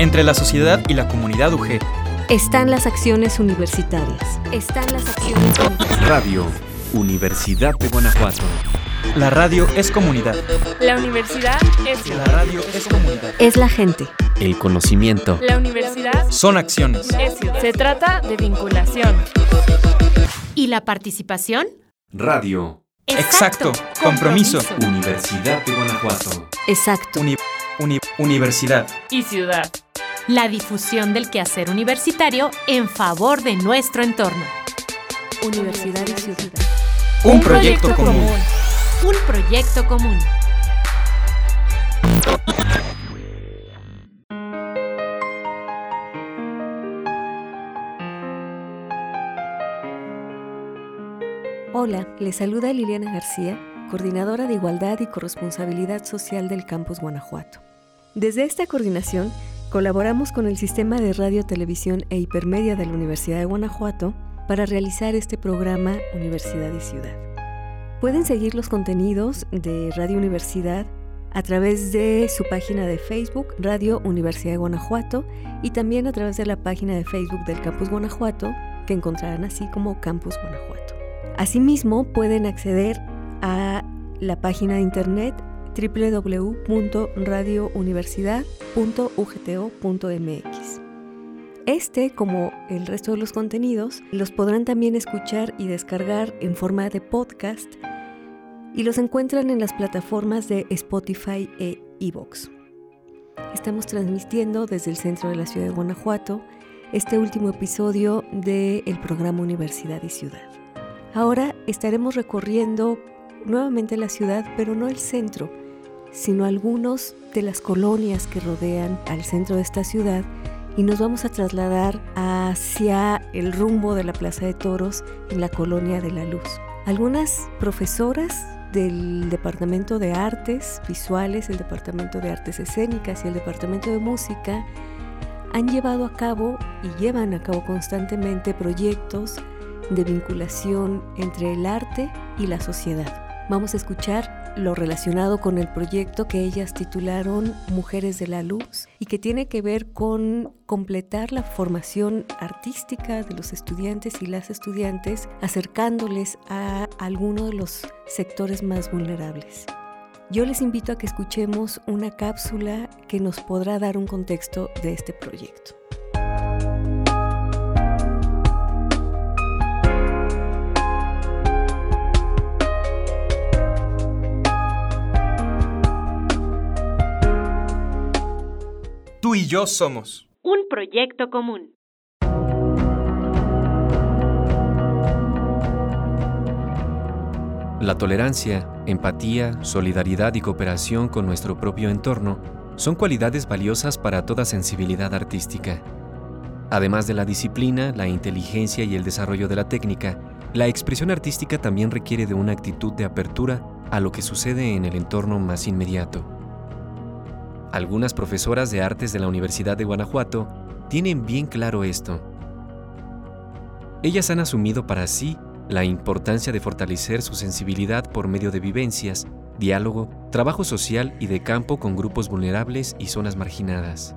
Entre la sociedad y la comunidad UG están las acciones universitarias. Están las acciones universitarias. Radio Universidad de Guanajuato. La radio es comunidad. La universidad es La radio es comunidad. Es la gente. El conocimiento. La universidad Son acciones. es. Se trata de vinculación. ¿Y la participación? Radio Exacto. Compromiso. Universidad de Guanajuato. Exacto. Uni- uni- universidad. Y ciudad. La difusión del quehacer universitario en favor de nuestro entorno. Universidad y ciudad. Un, proyecto, común. Un proyecto común. Hola, les saluda Liliana García, coordinadora de Igualdad y Corresponsabilidad Social del Campus Guanajuato. Desde esta coordinación, colaboramos con el Sistema de Radio, Televisión e Hipermedia de la Universidad de Guanajuato para realizar este programa Universidad y Ciudad. Pueden seguir los contenidos de Radio Universidad a través de su página de Facebook, Radio Universidad de Guanajuato, y también a través de la página de Facebook del Campus Guanajuato, que encontrarán así como Campus Guanajuato. Asimismo, pueden acceder a la página de internet www.radiouniversidad.ugto.mx. Este, como el resto de los contenidos, los podrán también escuchar y descargar en forma de podcast y los encuentran en las plataformas de Spotify e iVoox. Estamos transmitiendo desde el centro de la ciudad de Guanajuato este último episodio del programa Universidad y Ciudad. Ahora estaremos recorriendo nuevamente la ciudad, pero no el centro, sino algunos de las colonias que rodean al centro de esta ciudad y nos vamos a trasladar hacia el rumbo de la Plaza de Toros en la colonia de la Luz. Algunas profesoras del Departamento de Artes Visuales, el Departamento de Artes Escénicas y el Departamento de Música han llevado a cabo y llevan a cabo constantemente proyectos de vinculación entre el arte y la sociedad. Vamos a escuchar lo relacionado con el proyecto que ellas titularon Mujeres de la Luz y que tiene que ver con completar la formación artística de los estudiantes y las estudiantes, acercándoles a alguno de los sectores más vulnerables. Yo les invito a que escuchemos una cápsula que nos podrá dar un contexto de este proyecto. Tú y yo somos. Un proyecto común. La tolerancia, empatía, solidaridad y cooperación con nuestro propio entorno son cualidades valiosas para toda sensibilidad artística. Además de la disciplina, la inteligencia y el desarrollo de la técnica, la expresión artística también requiere de una actitud de apertura a lo que sucede en el entorno más inmediato. Algunas profesoras de artes de la Universidad de Guanajuato tienen bien claro esto. Ellas han asumido para sí la importancia de fortalecer su sensibilidad por medio de vivencias, diálogo, trabajo social y de campo con grupos vulnerables y zonas marginadas.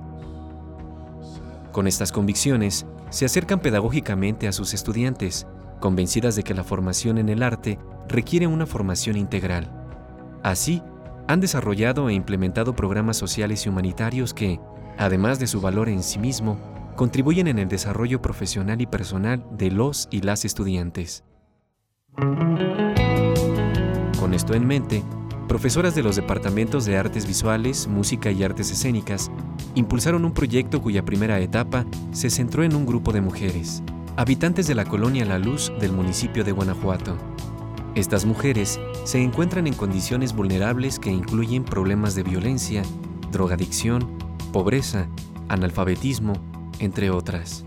Con estas convicciones, se acercan pedagógicamente a sus estudiantes, convencidas de que la formación en el arte requiere una formación integral. Así, han desarrollado e implementado programas sociales y humanitarios que, además de su valor en sí mismo, contribuyen en el desarrollo profesional y personal de los y las estudiantes. Con esto en mente, profesoras de los departamentos de artes visuales, música y artes escénicas impulsaron un proyecto cuya primera etapa se centró en un grupo de mujeres, habitantes de la colonia La Luz del municipio de Guanajuato. Estas mujeres se encuentran en condiciones vulnerables que incluyen problemas de violencia, drogadicción, pobreza, analfabetismo, entre otras.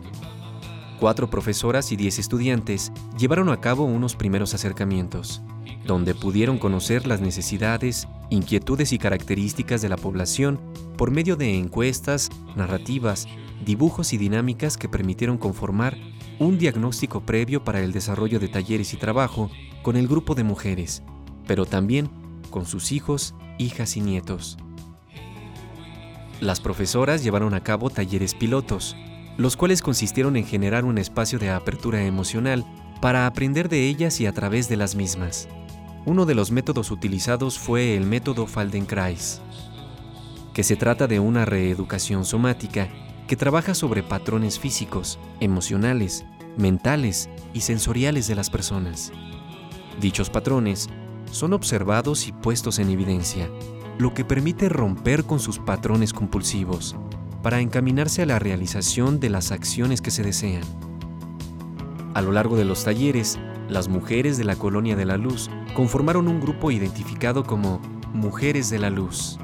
Cuatro profesoras y diez estudiantes llevaron a cabo unos primeros acercamientos, donde pudieron conocer las necesidades, inquietudes y características de la población por medio de encuestas, narrativas, dibujos y dinámicas que permitieron conformar un diagnóstico previo para el desarrollo de talleres y trabajo con el grupo de mujeres, pero también con sus hijos, hijas y nietos. Las profesoras llevaron a cabo talleres pilotos, los cuales consistieron en generar un espacio de apertura emocional para aprender de ellas y a través de las mismas. Uno de los métodos utilizados fue el método Faldenkrais, que se trata de una reeducación somática que trabaja sobre patrones físicos, emocionales, mentales y sensoriales de las personas. Dichos patrones son observados y puestos en evidencia, lo que permite romper con sus patrones compulsivos para encaminarse a la realización de las acciones que se desean. A lo largo de los talleres, las mujeres de la Colonia de la Luz conformaron un grupo identificado como Mujeres de la Luz.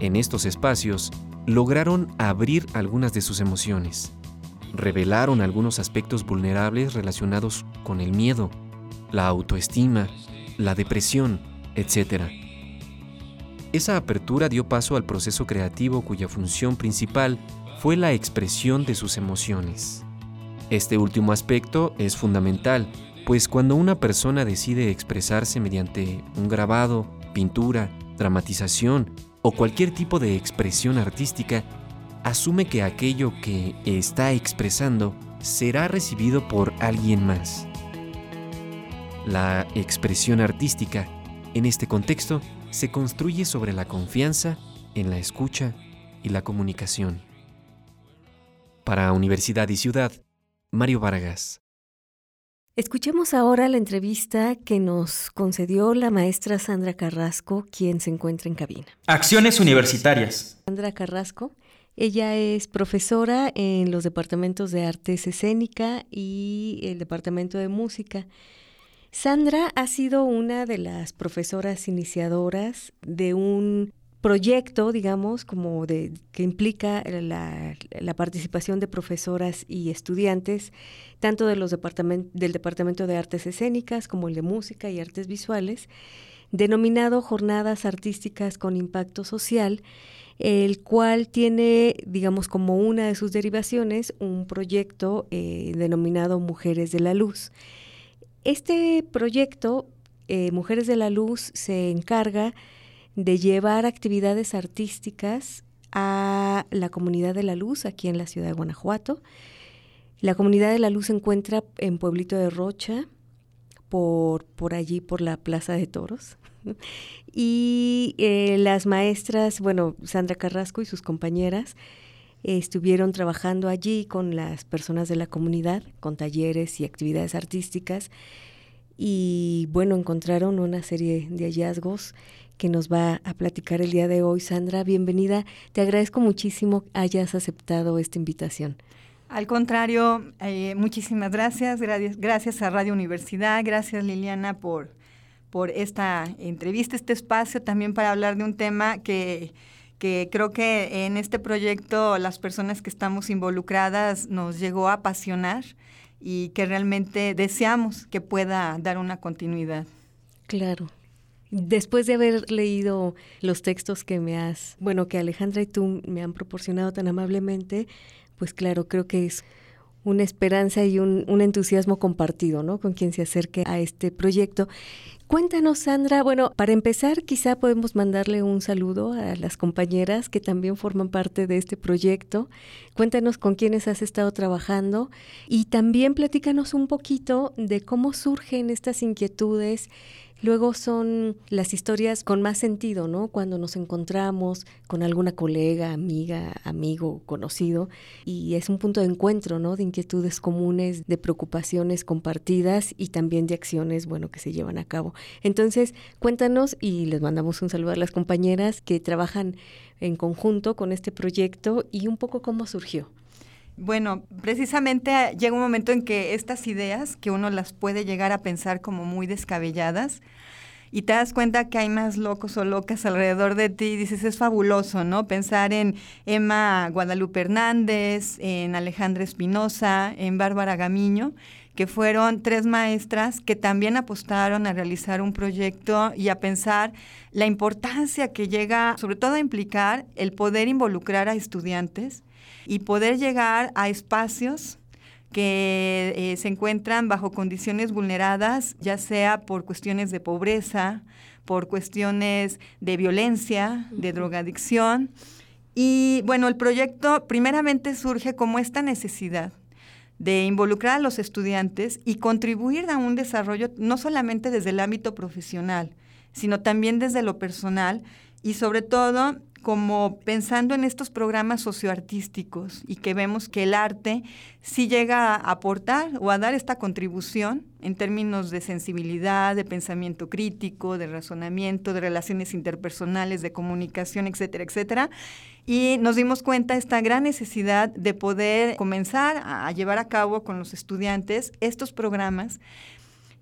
En estos espacios, lograron abrir algunas de sus emociones. Revelaron algunos aspectos vulnerables relacionados con el miedo, la autoestima, la depresión, etc. Esa apertura dio paso al proceso creativo cuya función principal fue la expresión de sus emociones. Este último aspecto es fundamental, pues cuando una persona decide expresarse mediante un grabado, pintura, dramatización o cualquier tipo de expresión artística, asume que aquello que está expresando será recibido por alguien más. La expresión artística, en este contexto, se construye sobre la confianza en la escucha y la comunicación. Para Universidad y Ciudad, Mario Vargas. Escuchemos ahora la entrevista que nos concedió la maestra Sandra Carrasco, quien se encuentra en cabina. Acciones universitarias. Sandra Carrasco, ella es profesora en los departamentos de artes escénica y el departamento de música. Sandra ha sido una de las profesoras iniciadoras de un proyecto, digamos, como de que implica la, participación de profesoras y estudiantes, tanto de los del Departamento de Artes Escénicas como el de Música y Artes Visuales, denominado Jornadas Artísticas con Impacto Social, el cual tiene, digamos, como una de sus derivaciones, un proyecto eh, denominado Mujeres de la Luz. Este proyecto, eh, Mujeres de la Luz, se encarga de llevar actividades artísticas a la comunidad de la luz aquí en la ciudad de Guanajuato. La comunidad de la luz se encuentra en Pueblito de Rocha, por, por allí, por la Plaza de Toros. Y eh, las maestras, bueno, Sandra Carrasco y sus compañeras, estuvieron trabajando allí con las personas de la comunidad, con talleres y actividades artísticas. Y bueno, encontraron una serie de hallazgos que nos va a platicar el día de hoy. Sandra, bienvenida. Te agradezco muchísimo que hayas aceptado esta invitación. Al contrario, eh, muchísimas gracias. Gracias a Radio Universidad. Gracias Liliana por, por esta entrevista, este espacio también para hablar de un tema que, que creo que en este proyecto las personas que estamos involucradas nos llegó a apasionar y que realmente deseamos que pueda dar una continuidad. Claro. Después de haber leído los textos que me has, bueno, que Alejandra y tú me han proporcionado tan amablemente, pues claro, creo que es una esperanza y un, entusiasmo compartido, ¿no? Con quien se acerque a este proyecto. Cuéntanos, Sandra, bueno, para empezar, quizá podemos mandarle un saludo a las compañeras que también forman parte de este proyecto. Cuéntanos con quiénes has estado trabajando y también platícanos un poquito de cómo surgen estas inquietudes Luego son las historias con más sentido, ¿no? Cuando nos encontramos con alguna colega, amiga, amigo, conocido, y es un punto de encuentro, ¿no? De inquietudes comunes, de preocupaciones compartidas y también de acciones, bueno, que se llevan a cabo. Entonces, cuéntanos y les mandamos un saludo a las compañeras que trabajan en conjunto con este proyecto y un poco cómo surgió. Bueno, precisamente llega un momento en que estas ideas, que uno las puede llegar a pensar como muy descabelladas, y te das cuenta que hay más locos o locas alrededor de ti y dices, es fabuloso, ¿no? Pensar en Emma Guadalupe Hernández, en Alejandra Espinosa, en Bárbara Gamiño, que fueron tres maestras que también apostaron a realizar un proyecto y a pensar la importancia que llega, sobre todo a implicar el poder involucrar a estudiantes y poder llegar a espacios que eh, se encuentran bajo condiciones vulneradas, ya sea por cuestiones de pobreza, por cuestiones de violencia, de drogadicción, Y bueno, el proyecto primeramente surge como esta necesidad de involucrar a los estudiantes y contribuir a un desarrollo no solamente desde el ámbito profesional, sino también desde lo personal y sobre todo como pensando en estos programas socioartísticos y que vemos que el arte sí llega a aportar o a dar esta contribución en términos de sensibilidad, de pensamiento crítico, de razonamiento, de relaciones interpersonales, de comunicación, etcétera, etcétera. Y nos dimos cuenta de esta gran necesidad de poder comenzar a llevar a cabo con los estudiantes estos programas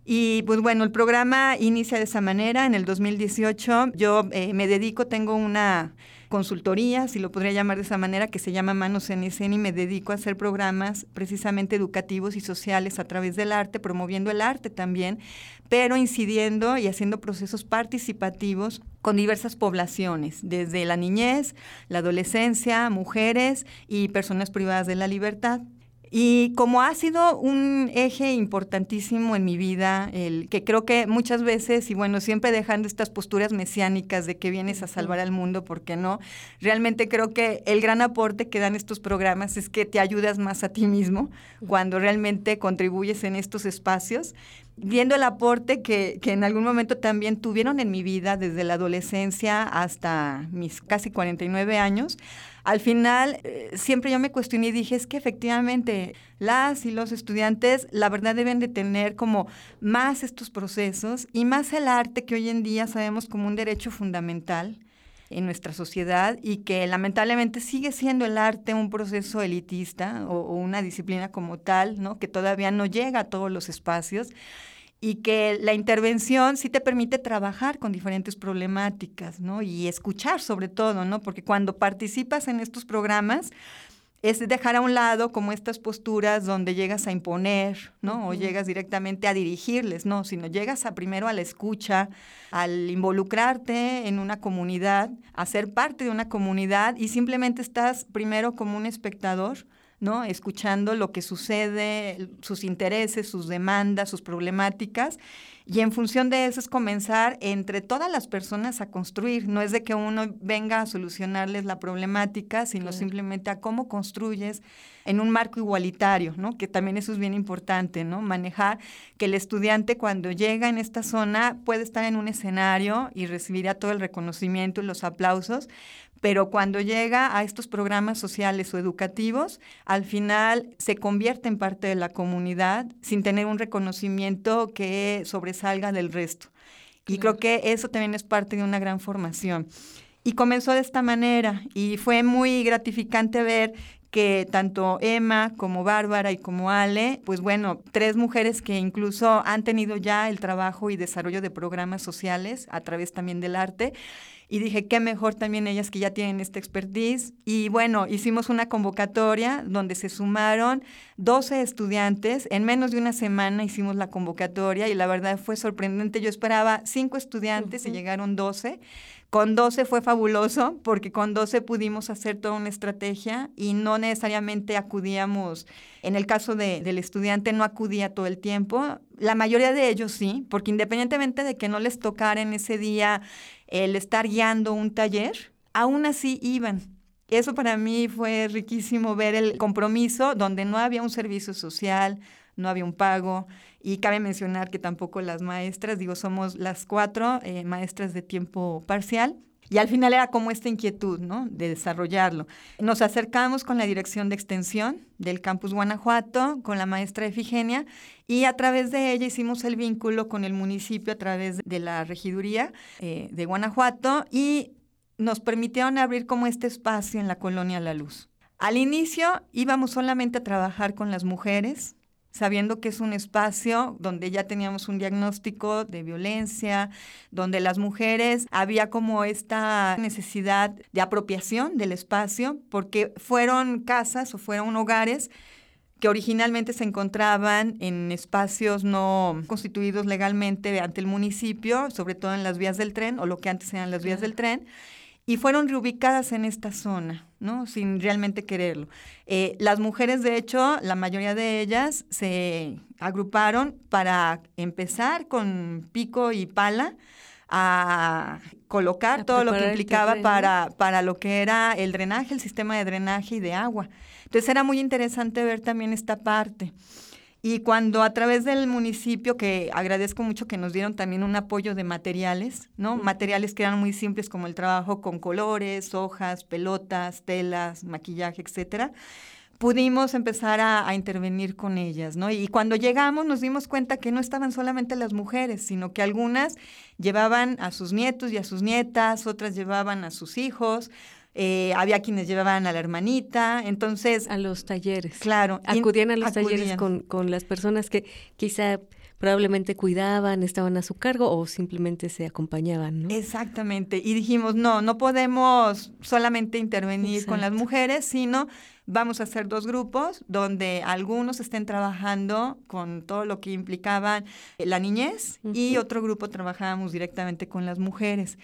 y pues bueno, el programa inicia de esa manera. En el 2018 yo eh, me dedico, tengo una consultoría, si lo podría llamar de esa manera, que se llama Manos en Escena y me dedico a hacer programas precisamente educativos y sociales a través del arte, promoviendo el arte también, pero incidiendo y haciendo procesos participativos con diversas poblaciones, desde la niñez, la adolescencia, mujeres y personas privadas de la libertad. Y como ha sido un eje importantísimo en mi vida, el que creo que muchas veces, y bueno, siempre dejando estas posturas mesiánicas de que vienes a salvar al mundo, ¿por qué no? Realmente creo que el gran aporte que dan estos programas es que te ayudas más a ti mismo cuando realmente contribuyes en estos espacios. Viendo el aporte que, que, en algún momento también tuvieron en mi vida desde la adolescencia hasta mis casi 49 años, al final eh, siempre yo me cuestioné y dije, es que efectivamente las y los estudiantes la verdad deben de tener como más estos procesos y más el arte que hoy en día sabemos como un derecho fundamental en nuestra sociedad y que lamentablemente sigue siendo el arte un proceso elitista o, o, una disciplina como tal, ¿no? que todavía no llega a todos los espacios y que la intervención sí te permite trabajar con diferentes problemáticas, ¿no? Y escuchar sobre todo, ¿no? Porque cuando participas en estos programas, es dejar a un lado como estas posturas donde llegas a imponer, ¿no? O llegas directamente a dirigirles, no, sino llegas a primero a la escucha, al involucrarte en una comunidad, a ser parte de una comunidad y simplemente estás primero como un espectador, ¿no? Escuchando lo que sucede, sus intereses, sus demandas, sus problemáticas. Y en función de eso es comenzar entre todas las personas a construir. No es de que uno venga a solucionarles la problemática, sino simplemente a cómo construyes en un marco igualitario, ¿no? Que también eso es bien importante, ¿no? Manejar que el estudiante cuando llega en esta zona puede estar en un escenario y recibirá todo el reconocimiento y los aplausos, pero cuando llega a estos programas sociales o educativos, al final se convierte en parte de la comunidad sin tener un reconocimiento que sobresalga del resto. Y creo que eso también es parte de una gran formación. Y comenzó de esta manera y fue muy gratificante ver que tanto Emma como Bárbara y como Ale, pues bueno, tres mujeres que incluso han tenido ya el trabajo y desarrollo de programas sociales a través también del arte, y dije, qué mejor también ellas que ya tienen esta expertise. Y bueno, hicimos una convocatoria donde se sumaron 12 estudiantes. En menos de una semana hicimos la convocatoria y la verdad fue sorprendente. Yo esperaba 5 estudiantes y llegaron 12. Con 12 fue fabuloso porque con 12 pudimos hacer toda una estrategia y no necesariamente acudíamos, en el caso de, del estudiante no acudía todo el tiempo, la mayoría de ellos sí, porque independientemente de que no les tocara en ese día el estar guiando un taller, aún así iban. Eso para mí fue riquísimo ver el compromiso donde no había un servicio social, no había un pago. Y cabe mencionar que tampoco las maestras, digo, somos las cuatro eh, maestras de tiempo parcial. Y al final era como esta inquietud, ¿no? De desarrollarlo. Nos acercamos con la dirección de extensión del campus Guanajuato, con la maestra Efigenia, y a través de ella hicimos el vínculo con el municipio a través de la regiduría eh, de Guanajuato y nos permitieron abrir como este espacio en la colonia La Luz. Al inicio íbamos solamente a trabajar con las mujeres, sabiendo que es un espacio donde ya teníamos un diagnóstico de violencia, donde las mujeres había como esta necesidad de apropiación del espacio, porque fueron casas o fueron hogares que originalmente se encontraban en espacios no constituidos legalmente ante el municipio, sobre todo en las vías del tren o lo que antes eran las vías del tren, y fueron reubicadas en esta zona, ¿no? Sin realmente quererlo. Eh, las mujeres, de hecho, la mayoría de ellas se agruparon para empezar con pico y pala a colocar A todo lo que implicaba para, para lo que era el drenaje, el sistema de drenaje y de agua. Entonces era muy interesante ver también esta parte. Y cuando a través del municipio, que agradezco mucho que nos dieron también un apoyo de materiales, ¿no? Materiales que eran muy simples como el trabajo con colores, hojas, pelotas, telas, maquillaje, etcétera pudimos empezar a, a, intervenir con ellas, ¿no? Y cuando llegamos nos dimos cuenta que no estaban solamente las mujeres, sino que algunas llevaban a sus nietos y a sus nietas, otras llevaban a sus hijos, eh, había quienes llevaban a la hermanita, entonces... A los talleres. Claro. Acudían a los acudían. talleres con, con las personas que quizá probablemente cuidaban, estaban a su cargo o simplemente se acompañaban, ¿no? Exactamente. Y dijimos, no, no podemos solamente intervenir Exacto. con las mujeres, sino vamos a hacer dos grupos donde algunos estén trabajando con todo lo que implicaban la niñez uh -huh. y otro grupo trabajábamos directamente con las mujeres.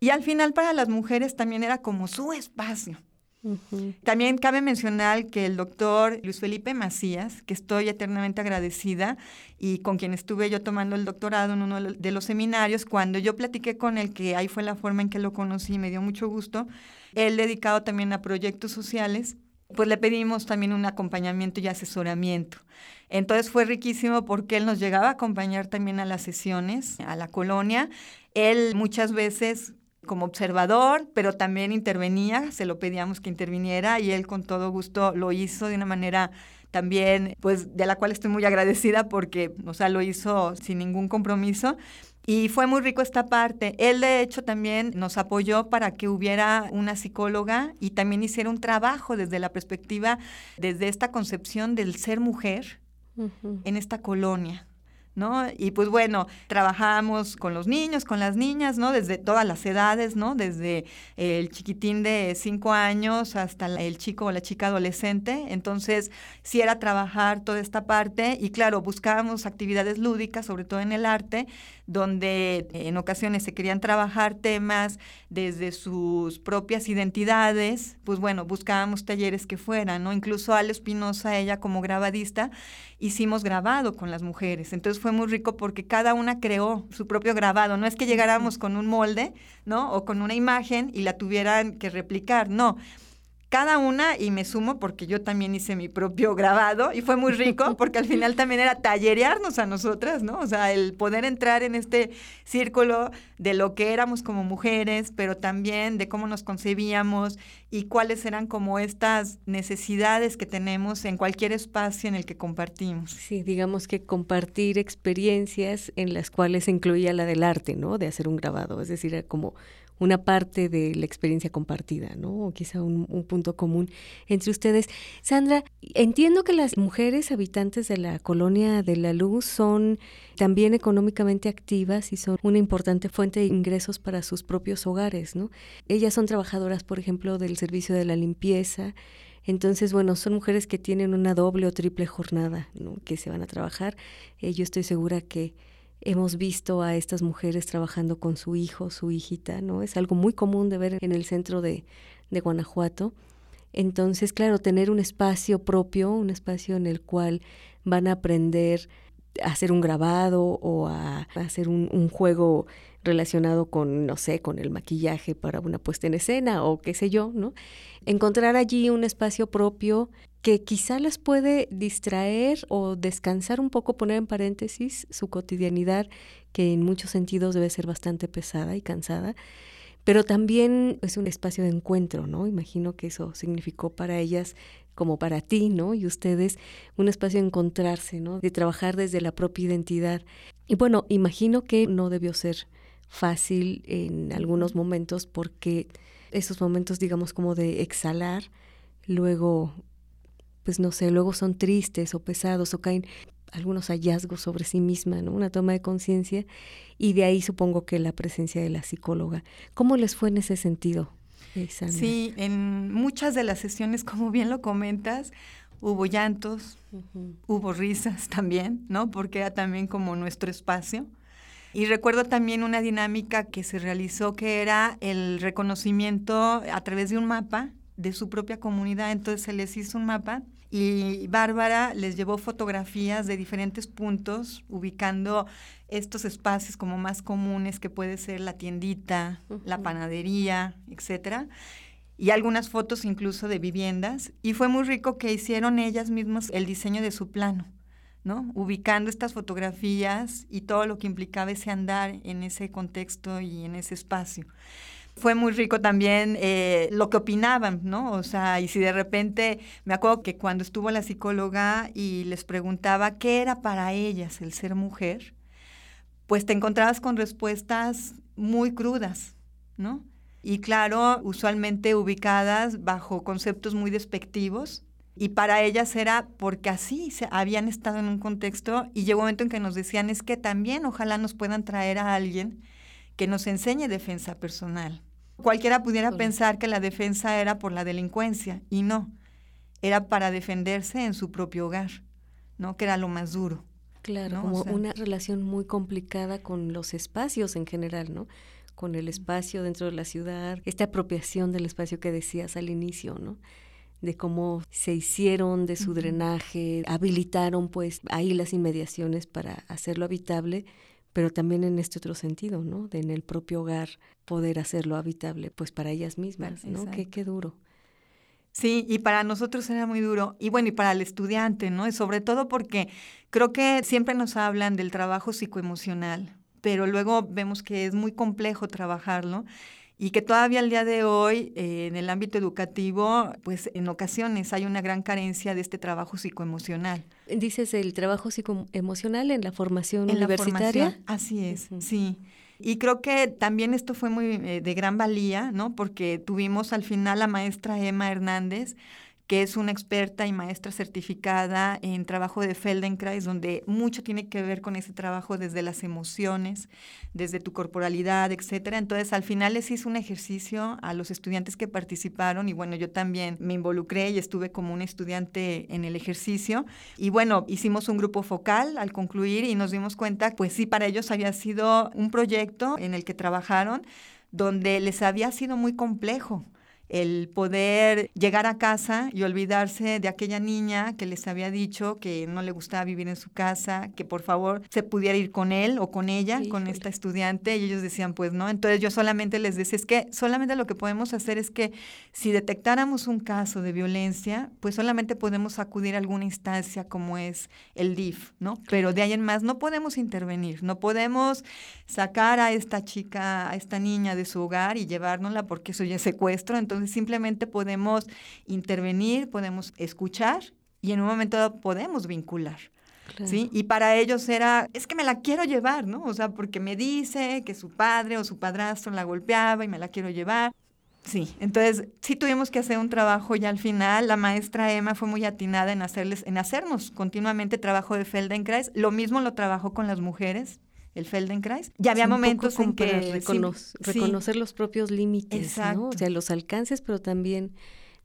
Y al final para las mujeres también era como su espacio. Uh -huh. También cabe mencionar que el doctor Luis Felipe Macías, que estoy eternamente agradecida y con quien estuve yo tomando el doctorado en uno de los seminarios, cuando yo platiqué con él, que ahí fue la forma en que lo conocí, me dio mucho gusto, él dedicado también a proyectos sociales, pues le pedimos también un acompañamiento y asesoramiento. Entonces fue riquísimo porque él nos llegaba a acompañar también a las sesiones, a la colonia. Él muchas veces como observador, pero también intervenía, se lo pedíamos que interviniera y él con todo gusto lo hizo de una manera también, pues de la cual estoy muy agradecida porque, o sea, lo hizo sin ningún compromiso. Y fue muy rico esta parte. Él, de hecho, también nos apoyó para que hubiera una psicóloga y también hiciera un trabajo desde la perspectiva, desde esta concepción del ser mujer uh -huh. en esta colonia. ¿No? Y pues bueno, trabajamos con los niños, con las niñas, ¿no? Desde todas las edades, ¿no? Desde el chiquitín de cinco años hasta el chico o la chica adolescente. Entonces, sí era trabajar toda esta parte y claro, buscábamos actividades lúdicas, sobre todo en el arte, donde en ocasiones se querían trabajar temas desde sus propias identidades, pues bueno, buscábamos talleres que fueran, ¿no? Incluso Ale Espinosa, ella como grabadista, hicimos grabado con las mujeres. Entonces fue muy rico porque cada una creó su propio grabado. No es que llegáramos con un molde, ¿no? O con una imagen y la tuvieran que replicar, no. Cada una, y me sumo porque yo también hice mi propio grabado y fue muy rico porque al final también era tallerearnos a nosotras, ¿no? O sea, el poder entrar en este círculo de lo que éramos como mujeres, pero también de cómo nos concebíamos y cuáles eran como estas necesidades que tenemos en cualquier espacio en el que compartimos. Sí, digamos que compartir experiencias en las cuales incluía la del arte, ¿no? De hacer un grabado, es decir, era como una parte de la experiencia compartida, ¿no? O quizá un, un, punto común entre ustedes. Sandra, entiendo que las mujeres habitantes de la colonia de la Luz son también económicamente activas y son una importante fuente de ingresos para sus propios hogares, ¿no? Ellas son trabajadoras, por ejemplo, del servicio de la limpieza. Entonces, bueno, son mujeres que tienen una doble o triple jornada, ¿no? Que se van a trabajar. Eh, yo estoy segura que hemos visto a estas mujeres trabajando con su hijo, su hijita, ¿no? Es algo muy común de ver en el centro de, Guanajuato. Entonces, claro, tener un espacio propio, un espacio en el cual van a aprender a hacer un grabado o a hacer un juego relacionado con, no sé, con el maquillaje para una puesta en escena o qué sé yo, ¿no? Encontrar allí un espacio propio que quizá las puede distraer o descansar un poco, poner en paréntesis su cotidianidad, que en muchos sentidos debe ser bastante pesada y cansada, pero también es un espacio de encuentro, ¿no? Imagino que eso significó para ellas como para ti, ¿no? Y ustedes un espacio de encontrarse, ¿no? De trabajar desde la propia identidad. Y bueno, imagino que no debió ser fácil en algunos momentos porque esos momentos, digamos, como de exhalar, luego pues no sé, luego son tristes o pesados o caen algunos hallazgos sobre sí misma, ¿no? Una toma de conciencia y de ahí supongo que la presencia de la psicóloga. ¿Cómo les fue en ese sentido? Sandra? Sí, en muchas de las sesiones, como bien lo comentas, hubo llantos, uh -huh. hubo risas también, ¿no? Porque era también como nuestro espacio. Y recuerdo también una dinámica que se realizó que era el reconocimiento a través de un mapa de su propia comunidad. Entonces se les hizo un mapa y Bárbara les llevó fotografías de diferentes puntos, ubicando estos espacios como más comunes que puede ser la tiendita, la panadería, etcétera y algunas fotos incluso de viviendas y fue muy rico que hicieron ellas mismas el diseño de su plano. ¿no? ubicando estas fotografías y todo lo que implicaba ese andar en ese contexto y en ese espacio fue muy rico también eh, lo que opinaban, ¿no? O sea, y si de repente, me acuerdo que cuando estuvo la psicóloga y les preguntaba qué era para ellas el ser mujer, pues te encontrabas con respuestas muy crudas, ¿no? Y claro, usualmente ubicadas bajo conceptos muy despectivos. Y para ellas era porque así se, habían estado en un contexto y llegó un momento en que nos decían es que también ojalá nos puedan traer a alguien que nos enseñe defensa personal, Cualquiera pudiera pensar que la defensa era por la delincuencia y no, era para defenderse en su propio hogar, ¿no? Que era lo más duro. Claro, como una relación muy complicada con los espacios en general, ¿no? Con el espacio dentro de la ciudad, esta apropiación del espacio que decías al inicio, ¿no? de cómo se hicieron de su drenaje, habilitaron pues ahí las inmediaciones para hacerlo habitable, pero también en este otro sentido, ¿no? De en el propio hogar poder hacerlo habitable, pues para ellas mismas, ¿no? Qué, qué duro. Sí, y para nosotros era muy duro. Y bueno, y para el estudiante, ¿no? Y sobre todo porque creo que siempre nos hablan del trabajo psicoemocional, pero luego vemos que es muy complejo trabajarlo y que todavía al día de hoy eh, en el ámbito educativo, pues en ocasiones hay una gran carencia de este trabajo psicoemocional. Dices el trabajo psicoemocional en la formación universitaria. así es, sí. Y creo que también esto fue muy eh, de gran valía, ¿no? Porque tuvimos al final la maestra Emma Hernández, que es una experta y maestra certificada en trabajo de Feldenkrais, donde mucho tiene que ver con ese trabajo desde las emociones, desde tu corporalidad, etcétera. Entonces, al final les hice un ejercicio a los estudiantes que participaron y bueno, yo también me involucré y estuve como un estudiante en el ejercicio. Y bueno, hicimos un grupo focal al concluir y nos dimos cuenta, pues sí, para ellos había sido un proyecto en el que trabajaron donde les había sido muy complejo el poder llegar a casa y olvidarse de aquella niña que les había dicho que no le gustaba vivir en su casa, que por favor se pudiera ir con él o con ella, con esta estudiante, y ellos decían, pues no. Entonces yo solamente les decía, es que solamente lo que podemos hacer es que si detectáramos un caso de violencia, pues solamente podemos acudir a alguna instancia como es el DIF, ¿no? Pero de ahí en más no podemos intervenir, no podemos sacar a esta chica, a esta niña de su hogar y llevárnosla porque eso ya es secuestro, entonces entonces simplemente podemos intervenir, podemos escuchar y en un momento podemos vincular. ¿Sí? Y para ellos era, es que me la quiero llevar, ¿no? O sea, porque me dice que su padre o su padrastro la golpeaba y me la quiero llevar. Sí, entonces sí tuvimos que hacer un trabajo y al final la maestra Emma fue muy atinada en hacerles, en hacernos continuamente trabajo de Feldenkrais. Lo mismo lo trabajó con las mujeres el Feldenkrais. Ya había momentos en que reconocer los propios límites, ¿no? O sea, los alcances, pero también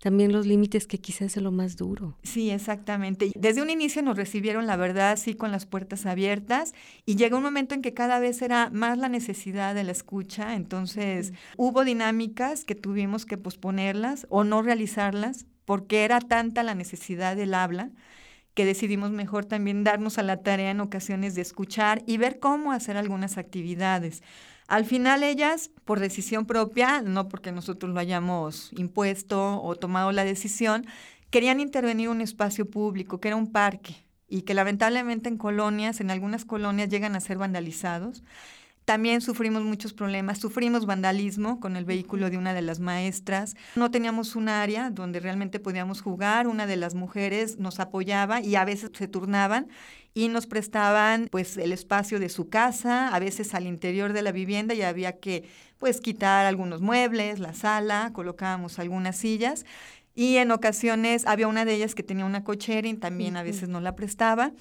también los límites que quizás es lo más duro. Sí, exactamente. Desde un inicio nos recibieron, la verdad, sí, con las puertas abiertas y llegó un momento en que cada vez era más la necesidad de la escucha, entonces hubo dinámicas que tuvimos que posponerlas o no realizarlas porque era tanta la necesidad del habla que decidimos mejor también darnos a la tarea en ocasiones de escuchar y ver cómo hacer algunas actividades. Al final ellas, por decisión propia, no porque nosotros lo hayamos impuesto o tomado la decisión, querían intervenir un espacio público, que era un parque, y que lamentablemente en colonias, en algunas colonias llegan a ser vandalizados. También sufrimos muchos problemas, sufrimos vandalismo con el vehículo de una de las maestras. No teníamos un área donde realmente podíamos jugar. Una de las mujeres nos apoyaba y a veces se turnaban y nos prestaban pues el espacio de su casa, a veces al interior de la vivienda y había que pues quitar algunos muebles, la sala, colocábamos algunas sillas y en ocasiones había una de ellas que tenía una cochera y también a veces no la prestaba.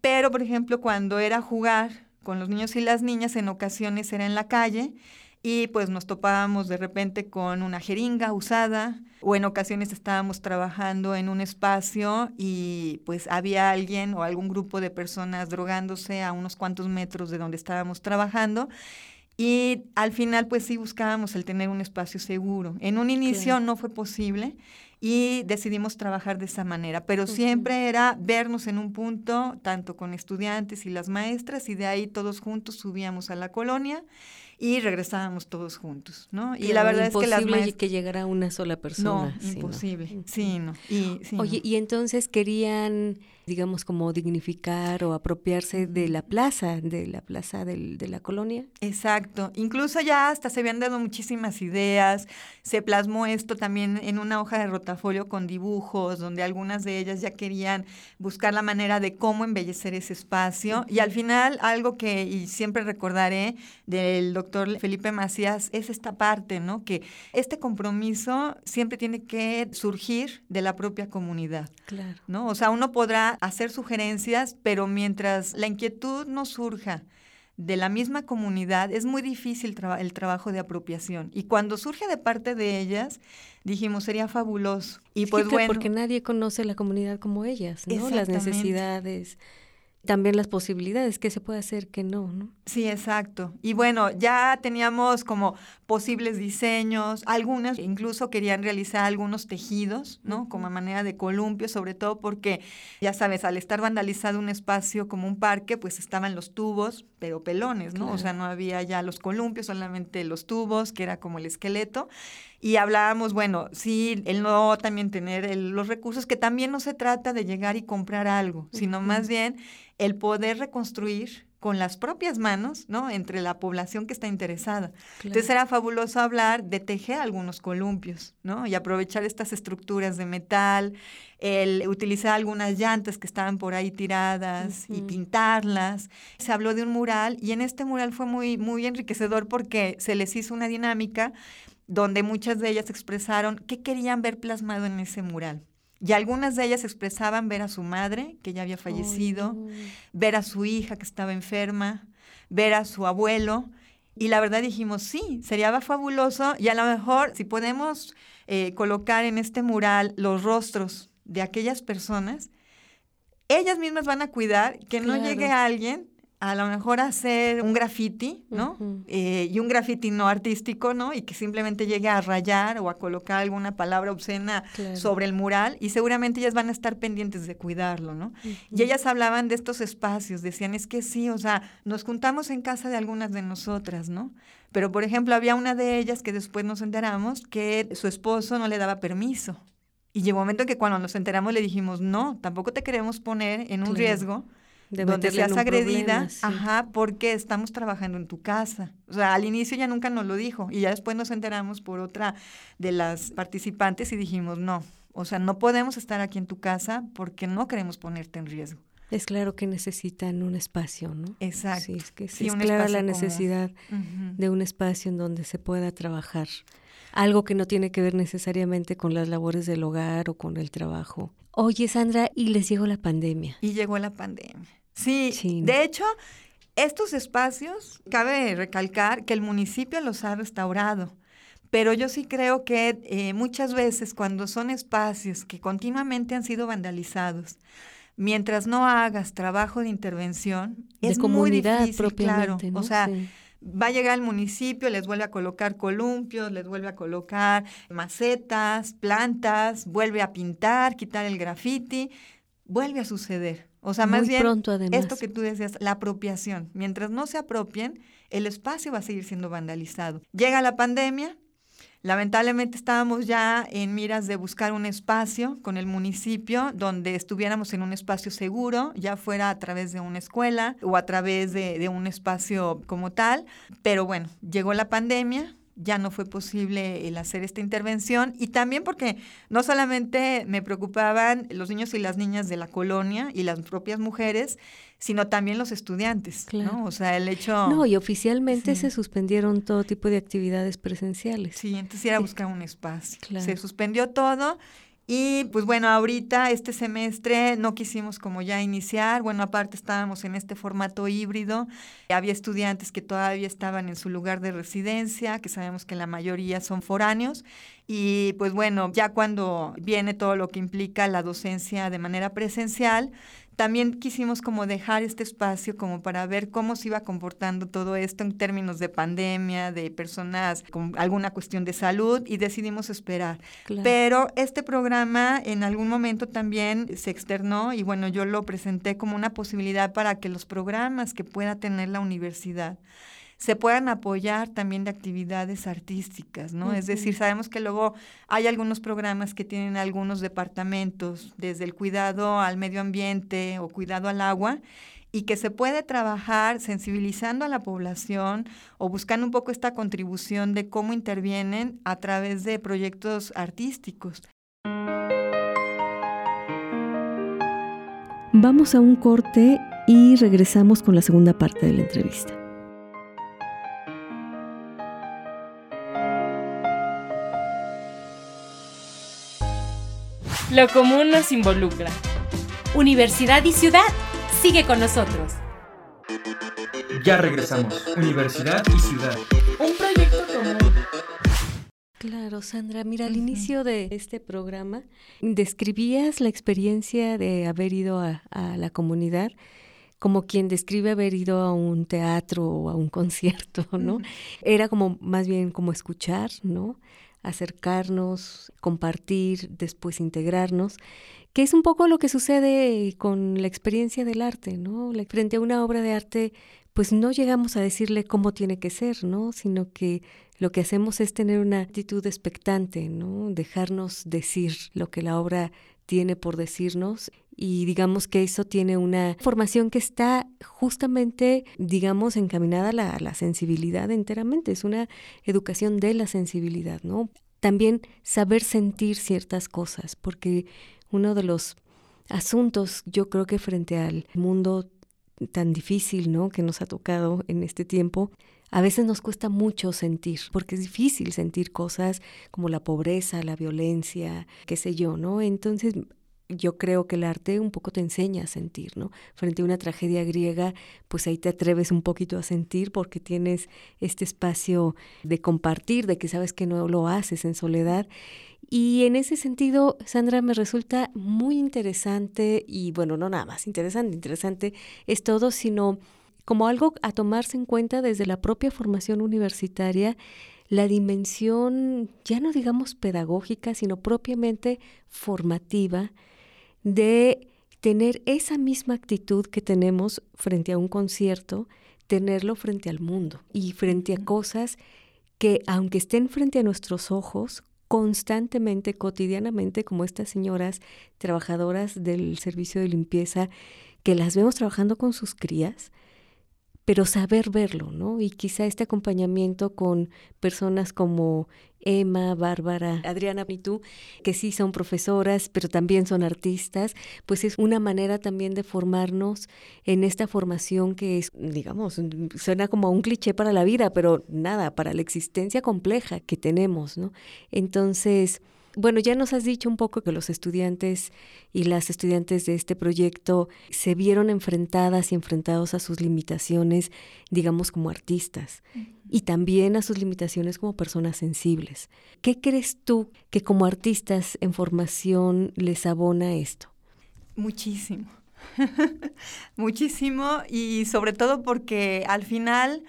Pero, por ejemplo, cuando era jugar con los niños y las niñas en ocasiones era en la calle y pues nos topábamos de repente con una jeringa usada o en ocasiones estábamos trabajando en un espacio y pues había alguien o algún grupo de personas drogándose a unos cuantos metros de donde estábamos trabajando Y al final, pues sí buscábamos el tener un espacio seguro. En un inicio no fue posible y decidimos trabajar de esa manera, pero siempre era vernos en un punto, tanto con estudiantes y las maestras, y de ahí todos juntos subíamos a la colonia y regresábamos todos juntos, ¿no? y la verdad es que las maestras... que llegara una sola persona. No, imposible, sí, no. Y, Oye, y entonces querían digamos, como dignificar o apropiarse de la plaza, de la plaza del, de la colonia. Exacto. Incluso ya hasta se habían dado muchísimas ideas. Se plasmó esto también en una hoja de rotafolio con dibujos, donde algunas de ellas ya querían buscar la manera de cómo embellecer ese espacio. Y al final, algo que y siempre recordaré del doctor Felipe Macías es esta parte, ¿no? Que este compromiso siempre tiene que surgir de la propia comunidad. Claro. ¿No? O sea, uno podrá hacer sugerencias, pero mientras la inquietud no surja de la misma comunidad, es muy difícil el trabajo de apropiación. Y cuando surge de parte de ellas, dijimos, sería fabuloso. Y pues bueno. Porque nadie conoce la comunidad como ellas, ¿no? Las necesidades también las posibilidades, que se puede hacer, que no, ¿no? Sí, exacto. Y bueno, ya teníamos como posibles diseños, algunas incluso querían realizar algunos tejidos, ¿no? Como a manera de columpio, sobre todo porque, ya sabes, al estar vandalizado un espacio como un parque, pues estaban los tubos, pero pelones, ¿no? O sea, no había ya los columpios, solamente los tubos, que era como el esqueleto. Y hablábamos, bueno, sí, el no también tener los recursos, que también no se trata de llegar y comprar algo, sino más bien el poder reconstruir con las propias manos, ¿no? Entre la población que está interesada. Entonces era fabuloso hablar de tejer algunos columpios, ¿no? Y aprovechar estas estructuras de metal, el utilizar algunas llantas que estaban por ahí tiradas y pintarlas. Se habló de un mural y en este mural fue muy, muy enriquecedor porque se les hizo una dinámica donde muchas de ellas expresaron qué querían ver plasmado en ese mural. Y algunas de ellas expresaban ver a su madre, que ya había fallecido, ver a su hija que estaba enferma, ver a su abuelo. Y la verdad dijimos, sí, sería fabuloso y a lo mejor si podemos eh, colocar en este mural los rostros de aquellas personas, ellas mismas van a cuidar que no llegue alguien a lo mejor hacer un graffiti, ¿no? Eh, y un graffiti no artístico, ¿no? Y que simplemente llegue a rayar o a colocar alguna palabra obscena sobre el mural y seguramente ellas van a estar pendientes de cuidarlo, ¿no? Y ellas hablaban de estos espacios, decían, es que sí, o sea, nos juntamos en casa de algunas de nosotras, ¿no? Pero, por ejemplo, había una de ellas que después nos enteramos que su esposo no le daba permiso. Y llegó un momento en que cuando nos enteramos le dijimos, no, tampoco te queremos poner en un riesgo de donde seas agredida, ajá, porque estamos trabajando en tu casa. O sea, al inicio ya nunca nos lo dijo y ya después nos enteramos por otra de las participantes y dijimos, no, o sea, no podemos estar aquí en tu casa porque no queremos ponerte en riesgo. Es claro que necesitan un espacio, ¿no? Exacto. Sí, es que es clara la necesidad de un espacio en donde se pueda trabajar. Algo que no tiene que ver necesariamente con las labores del hogar o con el trabajo. Oye, Sandra, y les llegó la pandemia. Y llegó la pandemia. Sí, de hecho, estos espacios, cabe recalcar que el municipio los ha restaurado. Pero yo sí creo que eh, muchas veces cuando son espacios que continuamente han sido vandalizados, mientras no hagas trabajo de intervención, es muy difícil, claro. O sea, va a llegar el municipio, les vuelve a colocar columpios, les vuelve a colocar macetas, plantas, vuelve a pintar, quitar el graffiti, vuelve a suceder. O sea, más bien esto que tú decías, la apropiación. Mientras no se apropien, el espacio va a seguir siendo vandalizado. Llega la pandemia, lamentablemente estábamos ya en miras de buscar un espacio con el municipio donde estuviéramos en un espacio seguro, ya fuera a través de una escuela o a través de, de un espacio como tal. Pero bueno, llegó la pandemia, ya no fue posible el hacer esta intervención y también porque no solamente me preocupaban los niños y las niñas de la colonia y las propias mujeres, sino también los estudiantes, ¿no? O sea, el hecho... No, y oficialmente se suspendieron todo tipo de actividades presenciales. Sí, entonces era buscar un espacio. Se suspendió todo y pues bueno, ahorita este semestre no quisimos como ya iniciar, bueno, aparte estábamos en este formato híbrido, había estudiantes que todavía estaban en su lugar de residencia, que sabemos que la mayoría son foráneos, y pues bueno, ya cuando viene todo lo que implica la docencia de manera presencial, también quisimos como dejar este espacio como para ver cómo se iba comportando todo esto en términos de pandemia, de personas con alguna cuestión de salud y decidimos esperar. Pero este programa en algún momento también se externó y bueno, yo lo presenté como una posibilidad para que los programas que pueda tener la universidad se puedan apoyar también de actividades artísticas, ¿no? Es decir, sabemos que luego hay algunos programas que tienen algunos departamentos, desde el cuidado al medio ambiente o cuidado al agua, y que se puede trabajar sensibilizando a la población o buscando un poco esta contribución de cómo intervienen a través de proyectos artísticos. Vamos a un corte y regresamos con la segunda parte de la entrevista. Lo común nos involucra. Universidad y ciudad, sigue con nosotros. Ya regresamos. Universidad y ciudad. Un proyecto común. Claro, Sandra, mira, al inicio de este programa describías la experiencia de haber ido a, a, la comunidad como quien describe haber ido a un teatro o a un concierto, ¿no? Era como más bien como escuchar, ¿no? Acercarnos, compartir, después integrarnos, que es un poco lo que sucede con la experiencia del arte, ¿no? Frente a una obra de arte, pues no llegamos a decirle cómo tiene que ser, ¿no? Sino que lo que hacemos es tener una actitud expectante, ¿no? Dejarnos decir lo que la obra tiene por decirnos y digamos que eso tiene una formación que está justamente, digamos, encaminada a la, la, sensibilidad enteramente, es una educación de la sensibilidad, ¿no? También saber sentir ciertas cosas, porque uno de los asuntos, yo creo que frente al mundo tan difícil, ¿no? Que nos ha tocado en este tiempo, a veces nos cuesta mucho sentir, porque es difícil sentir cosas como la pobreza, la violencia, qué sé yo, ¿no? Entonces, yo creo que el arte un poco te enseña a sentir, ¿no? Frente a una tragedia griega, pues ahí te atreves un poquito a sentir porque tienes este espacio de compartir, de que sabes que no lo haces en soledad. Y en ese sentido, Sandra, me resulta muy interesante y bueno, no nada más interesante, interesante es todo, sino como algo a tomarse en cuenta desde la propia formación universitaria la dimensión, ya no digamos pedagógica, sino propiamente formativa de tener esa misma actitud que tenemos frente a un concierto, tenerlo frente al mundo y frente a cosas que aunque estén frente a nuestros ojos, constantemente, cotidianamente, como estas señoras trabajadoras del servicio de limpieza, que las vemos trabajando con sus crías, pero saber verlo, ¿no? Y quizá este acompañamiento con personas como Emma, Bárbara, Adriana y tú, que sí son profesoras, pero también son artistas, pues es una manera también de formarnos en esta formación que es, digamos, suena como un cliché para la vida, pero nada, para la existencia compleja que tenemos, ¿no? Entonces, bueno, ya nos has dicho un poco que los estudiantes y las estudiantes de este proyecto se vieron enfrentadas y enfrentados a sus limitaciones, digamos, como artistas y también a sus limitaciones como personas sensibles. ¿Qué crees tú que como artistas en formación les abona esto? Muchísimo. Muchísimo y sobre todo porque al final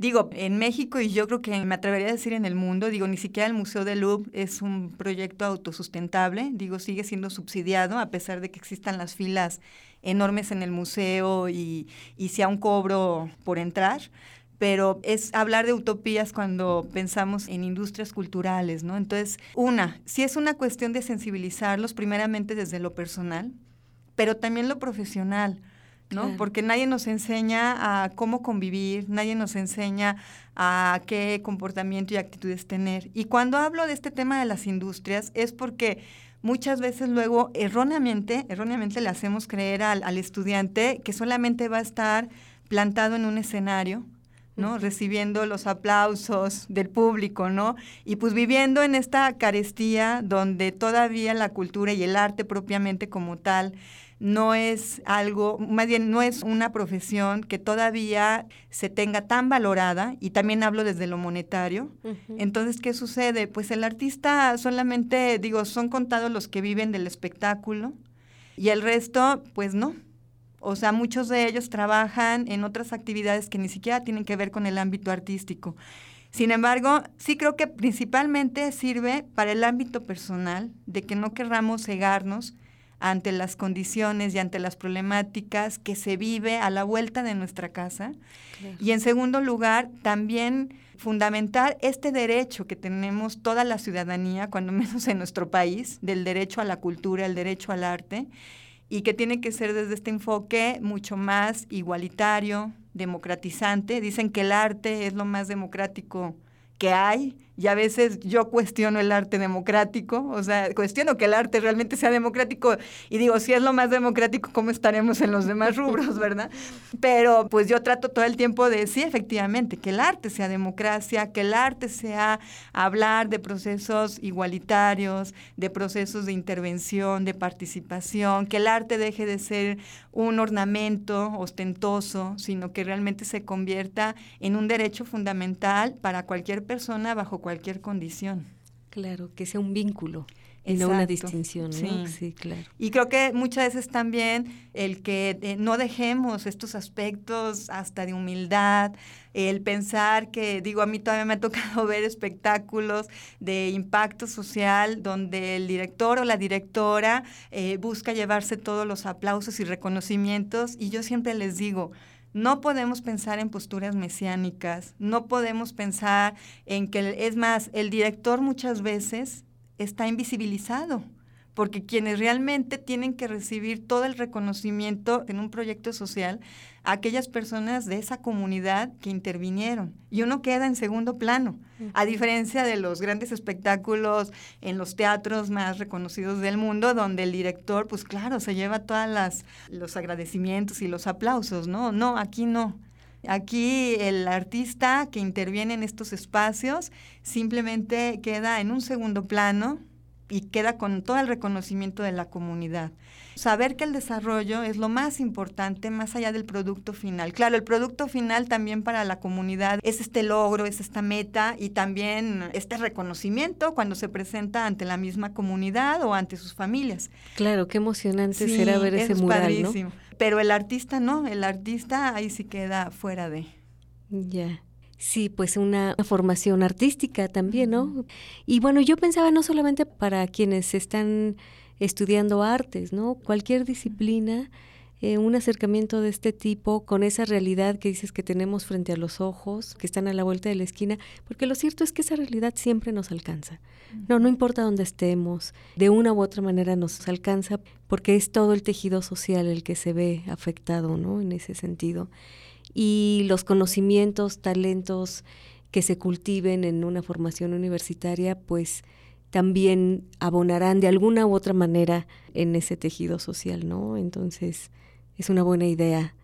Digo, en México y yo creo que me atrevería a decir en el mundo, digo, ni siquiera el Museo del Louvre es un proyecto autosustentable, digo, sigue siendo subsidiado a pesar de que existan las filas enormes en el museo y, y sea un cobro por entrar pero es hablar de utopías cuando pensamos en industrias culturales, ¿no? Entonces, una, si es una cuestión de sensibilizarlos primeramente desde lo personal, pero también lo profesional. ¿No? Porque nadie nos enseña a cómo convivir, nadie nos enseña a qué comportamiento y actitudes tener. Y cuando hablo de este tema de las industrias es porque muchas veces luego erróneamente, erróneamente le hacemos creer al, al estudiante que solamente va a estar plantado en un escenario, ¿no? Recibiendo los aplausos del público, ¿no? Y pues viviendo en esta carestía donde todavía la cultura y el arte propiamente como tal no es algo, más bien no es una profesión que todavía se tenga tan valorada, y también hablo desde lo monetario. Entonces, ¿qué sucede? Pues el artista solamente, digo, son contados los que viven del espectáculo, y el resto, pues no. O sea, muchos de ellos trabajan en otras actividades que ni siquiera tienen que ver con el ámbito artístico. Sin embargo, sí creo que principalmente sirve para el ámbito personal, de que no querramos cegarnos ante las condiciones y ante las problemáticas que se vive a la vuelta de nuestra casa. Y en segundo lugar, también fundamental este derecho que tenemos toda la ciudadanía, cuando menos en nuestro país, del derecho a la cultura, el derecho al arte, y que tiene que ser desde este enfoque mucho más igualitario, democratizante. Dicen que el arte es lo más democrático que hay y a veces yo cuestiono el arte democrático, o sea, cuestiono que el arte realmente sea democrático y digo, si es lo más democrático, ¿cómo estaremos en los demás rubros, verdad? Pero pues yo trato todo el tiempo de, sí, efectivamente, que el arte sea democracia, que el arte sea hablar de procesos igualitarios, de procesos de intervención, de participación, que el arte deje de ser un ornamento ostentoso, sino que realmente se convierta en un derecho fundamental para cualquier persona bajo cualquier cualquier condición. Claro, que sea un vínculo. Y no una distinción, ¿no? Sí. claro. Y creo que muchas veces también el que eh, no dejemos estos aspectos hasta de humildad, el pensar que, digo, a mí todavía me ha tocado ver espectáculos de impacto social donde el director o la directora eh, busca llevarse todos los aplausos y reconocimientos y yo siempre les digo, no podemos pensar en posturas mesiánicas, no podemos pensar en que, es más, el director muchas veces está invisibilizado, porque quienes realmente tienen que recibir todo el reconocimiento en un proyecto social aquellas personas de esa comunidad que intervinieron. Y uno queda en segundo plano, a diferencia de los grandes espectáculos en los teatros más reconocidos del mundo, donde el director, pues claro, se lleva todos los agradecimientos y los aplausos, ¿no? No, aquí no. Aquí el artista que interviene en estos espacios simplemente queda en un segundo plano y queda con todo el reconocimiento de la comunidad. Saber que el desarrollo es lo más importante más allá del producto final. Claro, el producto final también para la comunidad es este logro, es esta meta y también este reconocimiento cuando se presenta ante la misma comunidad o ante sus familias. Claro, qué emocionante será ver ese mural, Pero el artista no, el artista ahí sí queda fuera de. Ya. Sí, pues una, formación artística también, ¿no? Y bueno, yo pensaba no solamente para quienes están estudiando artes, ¿no? Cualquier disciplina, eh, un acercamiento de este tipo con esa realidad que dices que tenemos frente a los ojos, que están a la vuelta de la esquina, porque lo cierto es que esa realidad siempre nos alcanza. No, no importa dónde estemos, de una u otra manera nos alcanza, porque es todo el tejido social el que se ve afectado, ¿no? En ese sentido y los conocimientos, talentos que se cultiven en una formación universitaria, pues también abonarán de alguna u otra manera en ese tejido social, ¿no? Entonces, es una buena idea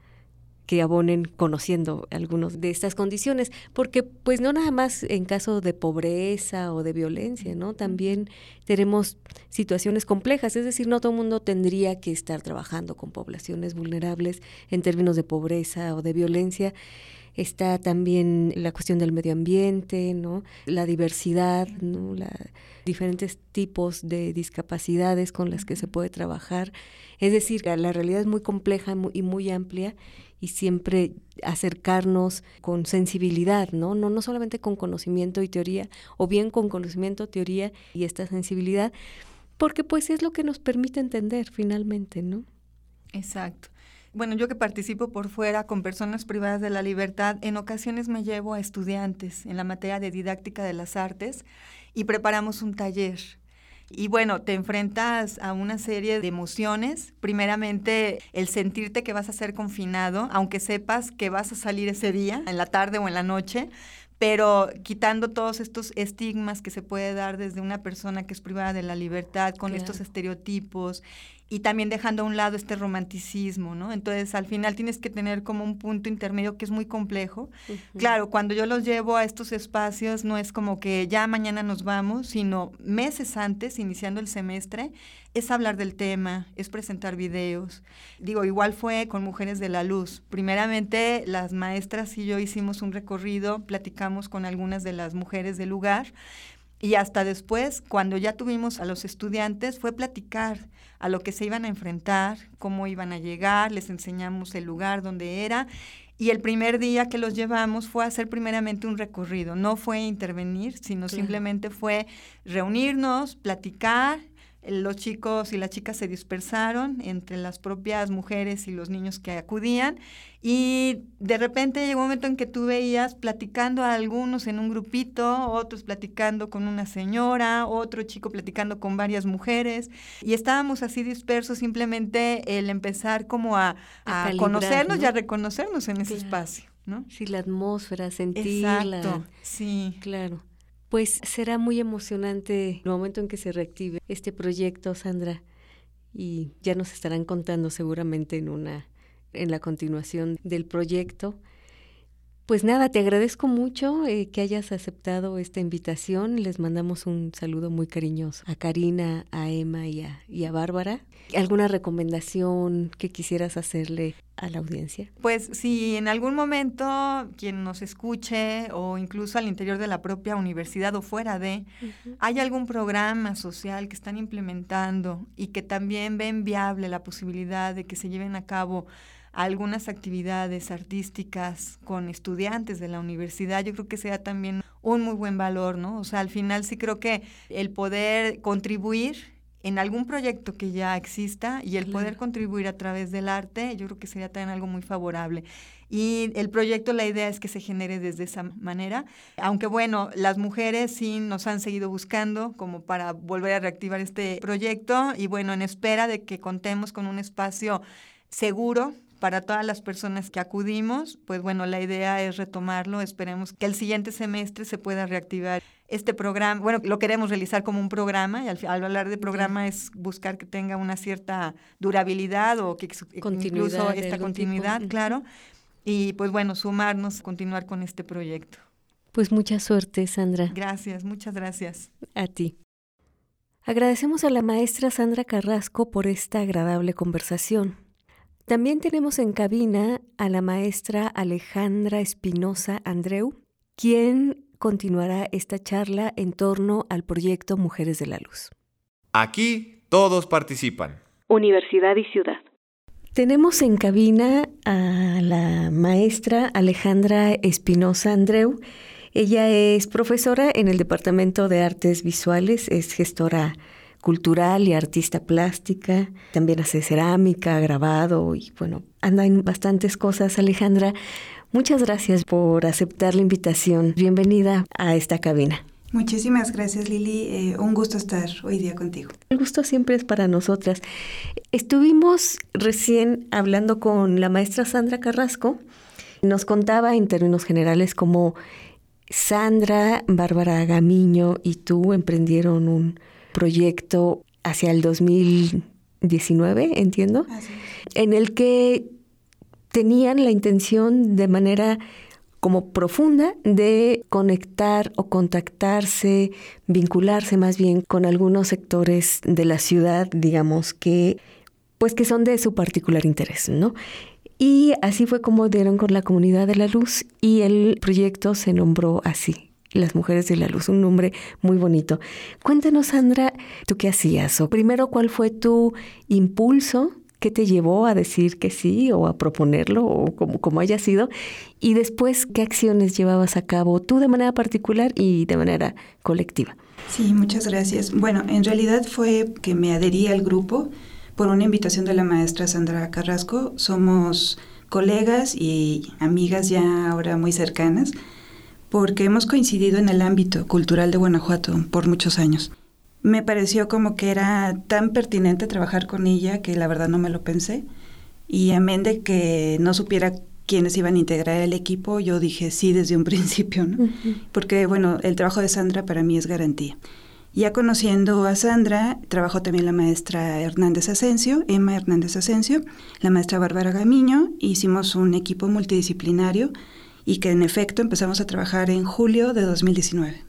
que abonen conociendo algunas de estas condiciones, porque pues no nada más en caso de pobreza o de violencia, ¿no? También tenemos situaciones complejas, es decir, no todo el mundo tendría que estar trabajando con poblaciones vulnerables en términos de pobreza o de violencia. Está también la cuestión del medio ambiente, ¿no? La diversidad, ¿no? La, diferentes tipos de discapacidades con las que se puede trabajar. Es decir, la realidad es muy compleja y muy amplia y siempre acercarnos con sensibilidad, ¿no? ¿no? No solamente con conocimiento y teoría, o bien con conocimiento, teoría y esta sensibilidad, porque pues es lo que nos permite entender finalmente, ¿no? Exacto. Bueno, yo que participo por fuera con personas privadas de la libertad, en ocasiones me llevo a estudiantes en la materia de didáctica de las artes y preparamos un taller y bueno, te enfrentas a una serie de emociones. Primeramente, el sentirte que vas a ser confinado, aunque sepas que vas a salir ese día, en la tarde o en la noche, pero quitando todos estos estigmas que se puede dar desde una persona que es privada de la libertad, con estos estereotipos y también dejando a un lado este romanticismo, ¿no? Entonces, al final tienes que tener como un punto intermedio que es muy complejo. Claro, cuando yo los llevo a estos espacios, no es como que ya mañana nos vamos, sino meses antes, iniciando el semestre, es hablar del tema, es presentar videos. Digo, igual fue con Mujeres de la Luz. Primeramente, las maestras y yo hicimos un recorrido, platicamos con algunas de las mujeres del lugar, Y hasta después, cuando ya tuvimos a los estudiantes, fue platicar a lo que se iban a enfrentar, cómo iban a llegar, les enseñamos el lugar donde era. Y el primer día que los llevamos fue hacer primeramente un recorrido, no fue intervenir, sino simplemente fue reunirnos, platicar los chicos y las chicas se dispersaron entre las propias mujeres y los niños que acudían y de repente llegó un momento en que tú veías platicando a algunos en un grupito, otros platicando con una señora, otro chico platicando con varias mujeres y estábamos así dispersos simplemente el empezar como a, conocernos y a reconocernos en ese espacio. ¿no? Sí, la atmósfera, sentirla. Exacto, sí. Claro. Pues será muy emocionante el momento en que se reactive este proyecto, Sandra, y ya nos estarán contando seguramente en una en la continuación del proyecto. Pues nada, te agradezco mucho eh, que hayas aceptado esta invitación. Les mandamos un saludo muy cariñoso a Karina, a Emma y a, y a Bárbara. ¿Alguna recomendación que quisieras hacerle a la audiencia? Pues si en algún momento quien nos escuche o incluso al interior de la propia universidad o fuera de, hay algún programa social que están implementando y que también ven viable la posibilidad de que se lleven a cabo algunas actividades artísticas con estudiantes de la universidad, yo creo que sea también un muy buen valor, ¿no? O sea, al final sí creo que el poder contribuir en algún proyecto que ya exista y el poder contribuir a través del arte, yo creo que sería también algo muy favorable. Y el proyecto, la idea es que se genere desde esa manera, aunque bueno, las mujeres sí nos han seguido buscando como para volver a reactivar este proyecto y bueno, en espera de que contemos con un espacio seguro para todas las personas que acudimos, pues bueno, la idea es retomarlo. Esperemos que el siguiente semestre se pueda reactivar este programa. Bueno, lo queremos realizar como un programa y al, hablar de programa es buscar que tenga una cierta durabilidad o que incluso esta continuidad, claro. Y pues bueno, sumarnos, continuar con este proyecto. Pues mucha suerte, Sandra. Gracias, muchas gracias. A ti. Agradecemos a la maestra Sandra Carrasco por esta agradable conversación. También tenemos en cabina a la maestra Alejandra Espinosa Andreu, quien continuará esta charla en torno al proyecto Mujeres de la Luz. Aquí todos participan. Universidad y Ciudad. Tenemos en cabina a la maestra Alejandra Espinosa Andreu. Ella es profesora en el Departamento de Artes Visuales, es gestora cultural y artista plástica, también hace cerámica, grabado y bueno, anda en bastantes cosas. Alejandra, muchas gracias por aceptar la invitación. Bienvenida a esta cabina. Muchísimas gracias Lili, eh, un gusto estar hoy día contigo. El gusto siempre es para nosotras. Estuvimos recién hablando con la maestra Sandra Carrasco, nos contaba en términos generales cómo Sandra, Bárbara Gamiño y tú emprendieron un proyecto hacia el 2019, entiendo, en el que tenían la intención de manera como profunda de conectar o contactarse, vincularse más bien con algunos sectores de la ciudad, digamos que pues que son de su particular interés, ¿no? Y así fue como dieron con la comunidad de la luz y el proyecto se nombró así, las Mujeres de la Luz, un nombre muy bonito. Cuéntanos, Sandra, ¿tú qué hacías? O primero, ¿cuál fue tu impulso? ¿Qué te llevó a decir que sí o a proponerlo o como, como haya sido? Y después, ¿qué acciones llevabas a cabo tú de manera particular y de manera colectiva? Sí, muchas gracias. Bueno, en realidad fue que me adherí al grupo por una invitación de la maestra Sandra Carrasco. Somos colegas y amigas ya ahora muy cercanas porque hemos coincidido en el ámbito cultural de Guanajuato por muchos años. Me pareció como que era tan pertinente trabajar con ella que la verdad no me lo pensé. Y amén de que no supiera quiénes iban a integrar el equipo, yo dije sí desde un principio, ¿no? Porque, bueno, el trabajo de Sandra para mí es garantía. Ya conociendo a Sandra, trabajó también la maestra Hernández Asensio, Emma Hernández Asensio, la maestra Bárbara Gamiño, hicimos un equipo multidisciplinario y que en efecto empezamos a trabajar en julio de 2019.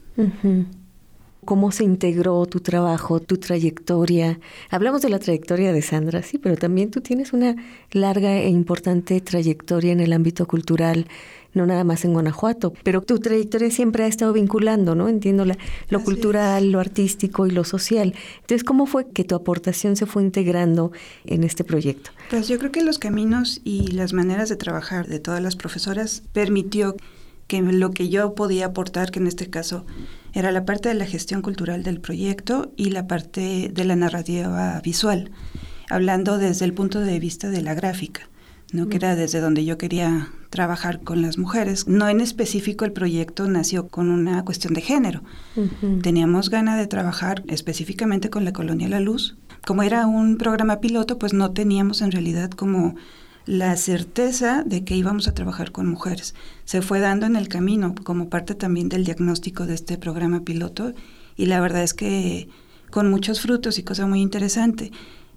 Cómo se integró tu trabajo, tu trayectoria. Hablamos de la trayectoria de Sandra, sí, pero también tú tienes una larga e importante trayectoria en el ámbito cultural, no nada más en Guanajuato, pero tu trayectoria siempre ha estado vinculando, ¿no? Entiendo la, lo cultural, lo artístico y lo social. Entonces, ¿cómo fue que tu aportación se fue integrando en este proyecto? Pues yo creo que los caminos y las maneras de trabajar de todas las profesoras permitió que lo que yo podía aportar, que en este caso era la parte de la gestión cultural del proyecto y la parte de la narrativa visual, hablando desde el punto de vista de la gráfica, ¿no? que era desde donde yo quería trabajar con las mujeres. No en específico el proyecto nació con una cuestión de género. Teníamos ganas de trabajar específicamente con la Colonia La Luz. Como era un programa piloto, pues no teníamos en realidad como la certeza de que íbamos a trabajar con mujeres. Se fue dando en el camino como parte también del diagnóstico de este programa piloto y la verdad es que con muchos frutos y cosa muy interesante.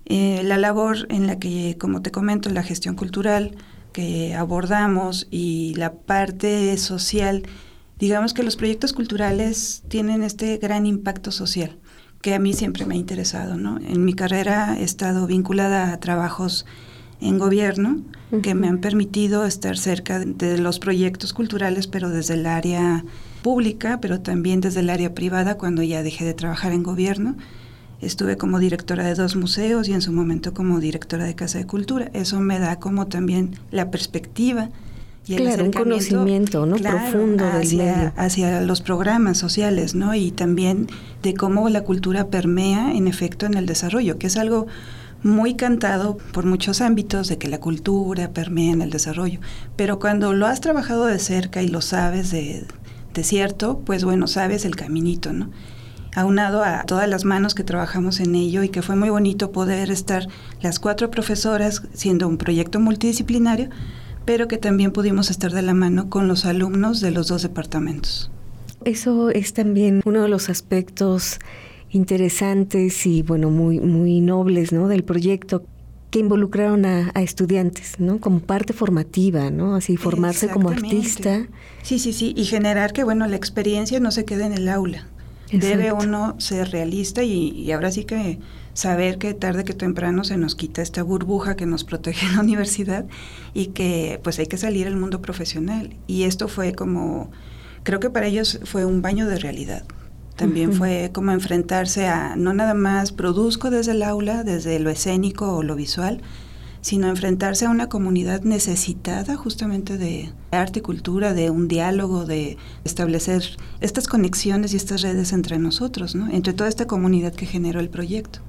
Eh, la labor en la que, como te comento, la gestión cultural que abordamos y la parte social, digamos que los proyectos culturales tienen este gran impacto social que a mí siempre me ha interesado. ¿no? En mi carrera he estado vinculada a trabajos en gobierno que me han permitido estar cerca de los proyectos culturales, pero desde el área pública, pero también desde el área privada cuando ya dejé de trabajar en gobierno. Estuve como directora de dos museos y en su momento como directora de Casa de Cultura. Eso me da como también la perspectiva y el claro, un conocimiento ¿no? profundo hacia, hacia los programas sociales, ¿no? Y también de cómo la cultura permea en efecto en el desarrollo, que es algo muy cantado por muchos ámbitos de que la cultura permea en el desarrollo, pero cuando lo has trabajado de cerca y lo sabes de, de cierto, pues bueno, sabes el caminito, ¿no? aunado a todas las manos que trabajamos en ello y que fue muy bonito poder estar las cuatro profesoras siendo un proyecto multidisciplinario, pero que también pudimos estar de la mano con los alumnos de los dos departamentos. Eso es también uno de los aspectos interesantes y bueno, muy, muy nobles ¿no? del proyecto que involucraron a, estudiantes, ¿no? Como parte formativa, ¿no? Así formarse como artista. Sí, sí, sí, y generar que, bueno, la experiencia no se quede en el aula. Debe uno ser realista y, y, ahora sí que saber que tarde que temprano se nos quita esta burbuja que nos protege en la universidad y que pues hay que salir al mundo profesional. Y esto fue como, creo que para ellos fue un baño de realidad. También fue como enfrentarse a, no nada más produzco desde el aula, desde lo escénico o lo visual, sino enfrentarse a una comunidad necesitada justamente de arte y cultura, de un diálogo, de establecer estas conexiones y estas redes entre nosotros, ¿no? entre toda esta comunidad que generó el proyecto.